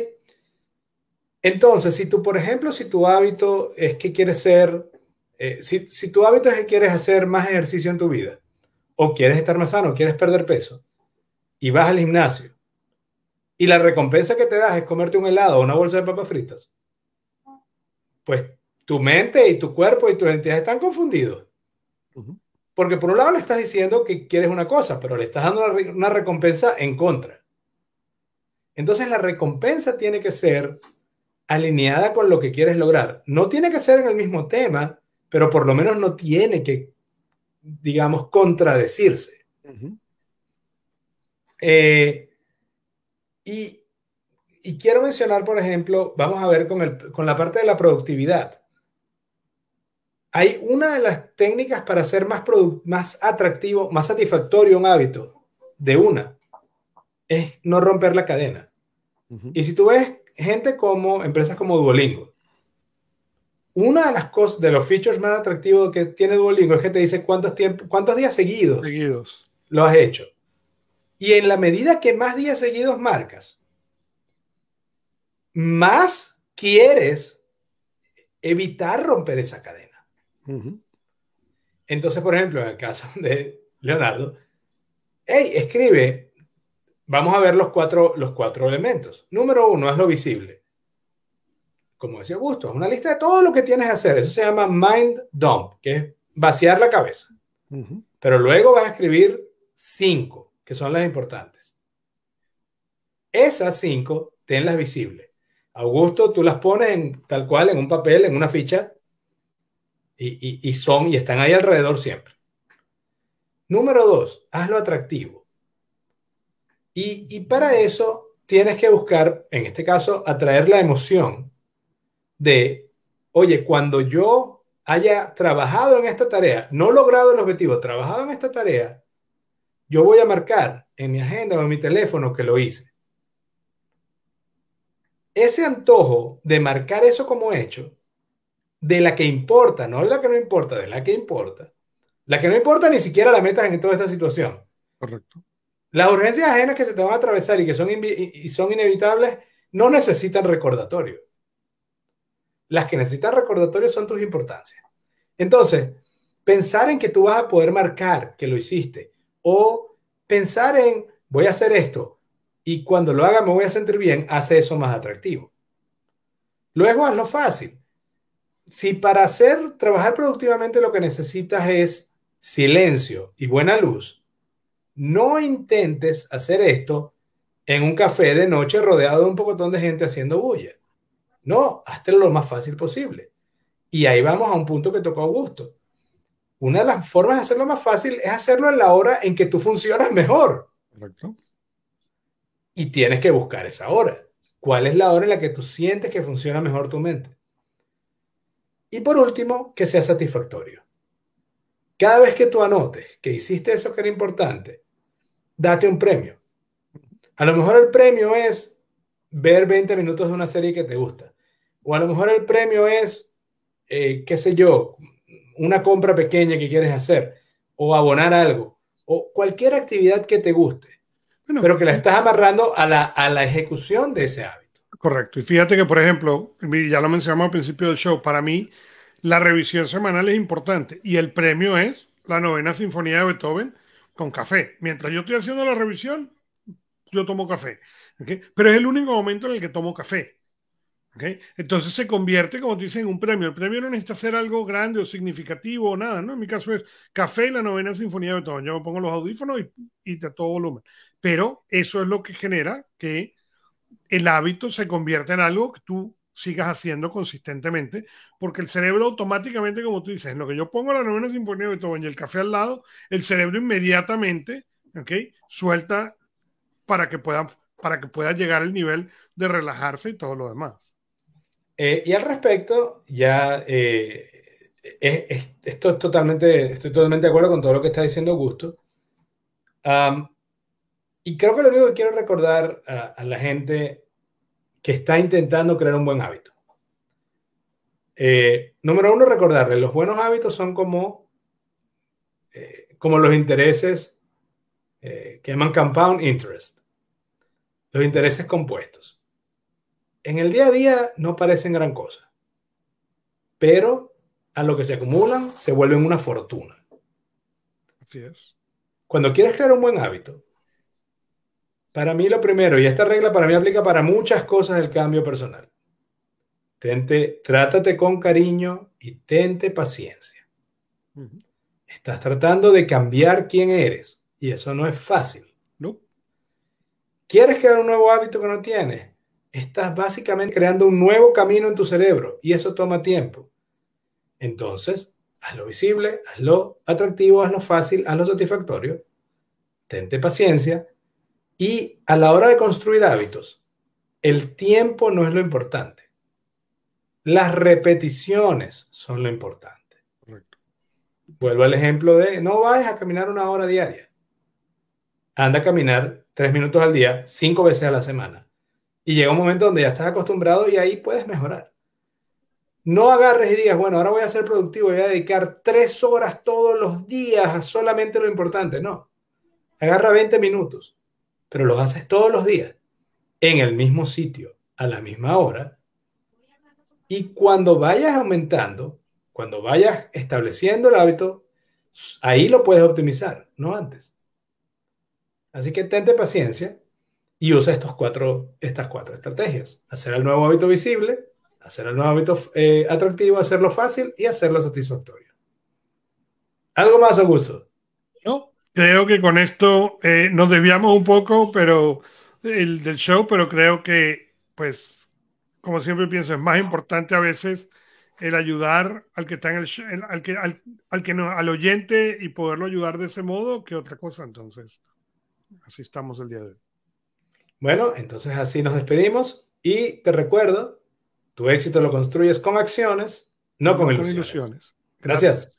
Entonces, si tú, por ejemplo, si tu hábito es que quieres ser, eh, si, si tu hábito es que quieres hacer más ejercicio en tu vida, o quieres estar más sano, quieres perder peso, y vas al gimnasio, y la recompensa que te das es comerte un helado o una bolsa de papas fritas, pues tu mente y tu cuerpo y tu identidad están confundidos. Porque por un lado le estás diciendo que quieres una cosa, pero le estás dando una, recompensa en contra. Entonces la recompensa tiene que ser alineada con lo que quieres lograr. No tiene que ser en el mismo tema, pero por lo menos no tiene que, digamos, contradecirse. Eh, y, quiero mencionar, por ejemplo, vamos a ver con, con la parte de la productividad. Hay una de las técnicas para hacer más, más atractivo, más satisfactorio un hábito de una, es no romper la cadena. Y si tú ves gente como empresas como Duolingo, una de las cosas, de los features más atractivos que tiene Duolingo es que te dice cuántos, tiempo, cuántos días seguidos, seguidos lo has hecho. Y en la medida que más días seguidos marcas, más quieres evitar romper esa cadena. Entonces, por ejemplo, en el caso de Leonardo, hey, escribe, vamos a ver los cuatro, los cuatro elementos. Número uno, hazlo visible. Como decía Augusto, una lista de todo lo que tienes que hacer. Eso se llama mind dump, que es vaciar la cabeza. Pero luego vas a escribir cinco, que son las importantes. Esas cinco, tenlas visibles. Augusto, tú las pones en, tal cual en un papel, en una ficha, y, son y están ahí alrededor siempre. Número dos, hazlo atractivo. Y, y, para eso tienes que buscar, en este caso, atraer la emoción de, oye, cuando yo haya trabajado en esta tarea, no logrado el objetivo, trabajado en esta tarea, yo voy a marcar en mi agenda o en mi teléfono que lo hice. Ese antojo de marcar eso como hecho de la que importa, no de la que no importa, de la que importa. La que no importa ni siquiera la metas en toda esta situación. Correcto. Las urgencias ajenas que se te van a atravesar y que son, y son inevitables no necesitan recordatorio. Las que necesitan recordatorio son tus importancias. Entonces, pensar en que tú vas a poder marcar que lo hiciste o pensar en voy a hacer esto y cuando lo haga me voy a sentir bien, hace eso más atractivo. Luego hazlo fácil si para hacer, trabajar productivamente lo que necesitas es silencio y buena luz, no intentes hacer esto en un café de noche rodeado de un pocotón de gente haciendo bulla. No, hazte lo más fácil posible. Y ahí vamos a un punto que tocó Augusto. Una de las formas de hacerlo más fácil es hacerlo en la hora en que tú funcionas mejor. Correcto. Y tienes que buscar esa hora. ¿Cuál es la hora en la que tú sientes que funciona mejor tu mente? Y por último, que sea satisfactorio. Cada vez que tú anotes que hiciste eso que era importante, date un premio. A lo mejor el premio es ver 20 minutos de una serie que te gusta. O a lo mejor el premio es, eh, qué sé yo, una compra pequeña que quieres hacer. O abonar algo. O cualquier actividad que te guste. pero que la estás amarrando a la, a la ejecución de ese hábito. Correcto. Y fíjate que, por ejemplo, ya lo mencionamos al principio del show, para mí la revisión semanal es importante y el premio es la novena sinfonía de Beethoven con café. Mientras yo estoy haciendo la revisión, yo tomo café. Pero es el único momento en el que tomo café. Entonces se convierte, como te dicen, en un premio. El premio no necesita ser algo grande o significativo o nada, ¿no? En mi caso es café y la novena sinfonía de Beethoven. Yo me pongo los audífonos y, y a todo volumen. Pero eso es lo que genera que el hábito se convierta en algo que tú sigas haciendo consistentemente, porque el cerebro automáticamente, como tú dices, en lo que yo pongo la novena sinfonía de Beethoven y el café al lado, el cerebro inmediatamente, ¿ok? Suelta para que pueda, para que pueda llegar al nivel de relajarse y todo lo demás. Eh, y al respecto, ya eh, esto es totalmente, estoy totalmente de acuerdo con todo lo que está diciendo Augusto. y creo que lo único que quiero recordar a la gente que está intentando crear un buen hábito. Eh, número uno, recordarle, los buenos hábitos son como, eh, como los intereses eh, que llaman compound interest, los intereses compuestos. En el día a día no parecen gran cosa, pero a lo que se acumulan se vuelven una fortuna. Así es. Cuando quieres crear un buen hábito, para mí lo primero, y esta regla para mí aplica para muchas cosas del cambio personal. Tente, trátate con cariño y tente paciencia. Estás tratando de cambiar quién eres y eso no es fácil. No. ¿Quieres crear un nuevo hábito que no tienes? Estás básicamente creando un nuevo camino en tu cerebro y eso toma tiempo. Entonces, hazlo visible, hazlo atractivo, hazlo fácil, hazlo satisfactorio. Tente paciencia y a la hora de construir hábitos, el tiempo no es lo importante. Las repeticiones son lo importante. Vuelvo al ejemplo de no vayas a caminar una hora diaria. Anda a caminar tres minutos al día, cinco veces a la semana. Y llega un momento donde ya estás acostumbrado y ahí puedes mejorar. No agarres y digas, bueno, ahora voy a ser productivo, voy a dedicar tres horas todos los días a solamente lo importante. No. Agarra 20 minutos pero los haces todos los días en el mismo sitio, a la misma hora, y cuando vayas aumentando, cuando vayas estableciendo el hábito, ahí lo puedes optimizar, no antes. Así que tente paciencia y usa estos cuatro, estas cuatro estrategias. Hacer el nuevo hábito visible, hacer el nuevo hábito eh, atractivo, hacerlo fácil y hacerlo satisfactorio. ¿Algo más, Augusto? No, Creo que con esto eh, nos desviamos un poco pero el, del show, pero creo que, pues, como siempre pienso, es más importante a veces el ayudar al que está en el, show, al que al, que no, al oyente y poderlo ayudar de ese modo que otra cosa. Entonces, así estamos el día de hoy. Bueno, entonces así nos despedimos y te recuerdo, tu éxito lo construyes con acciones, no con, ilusiones. Gracias.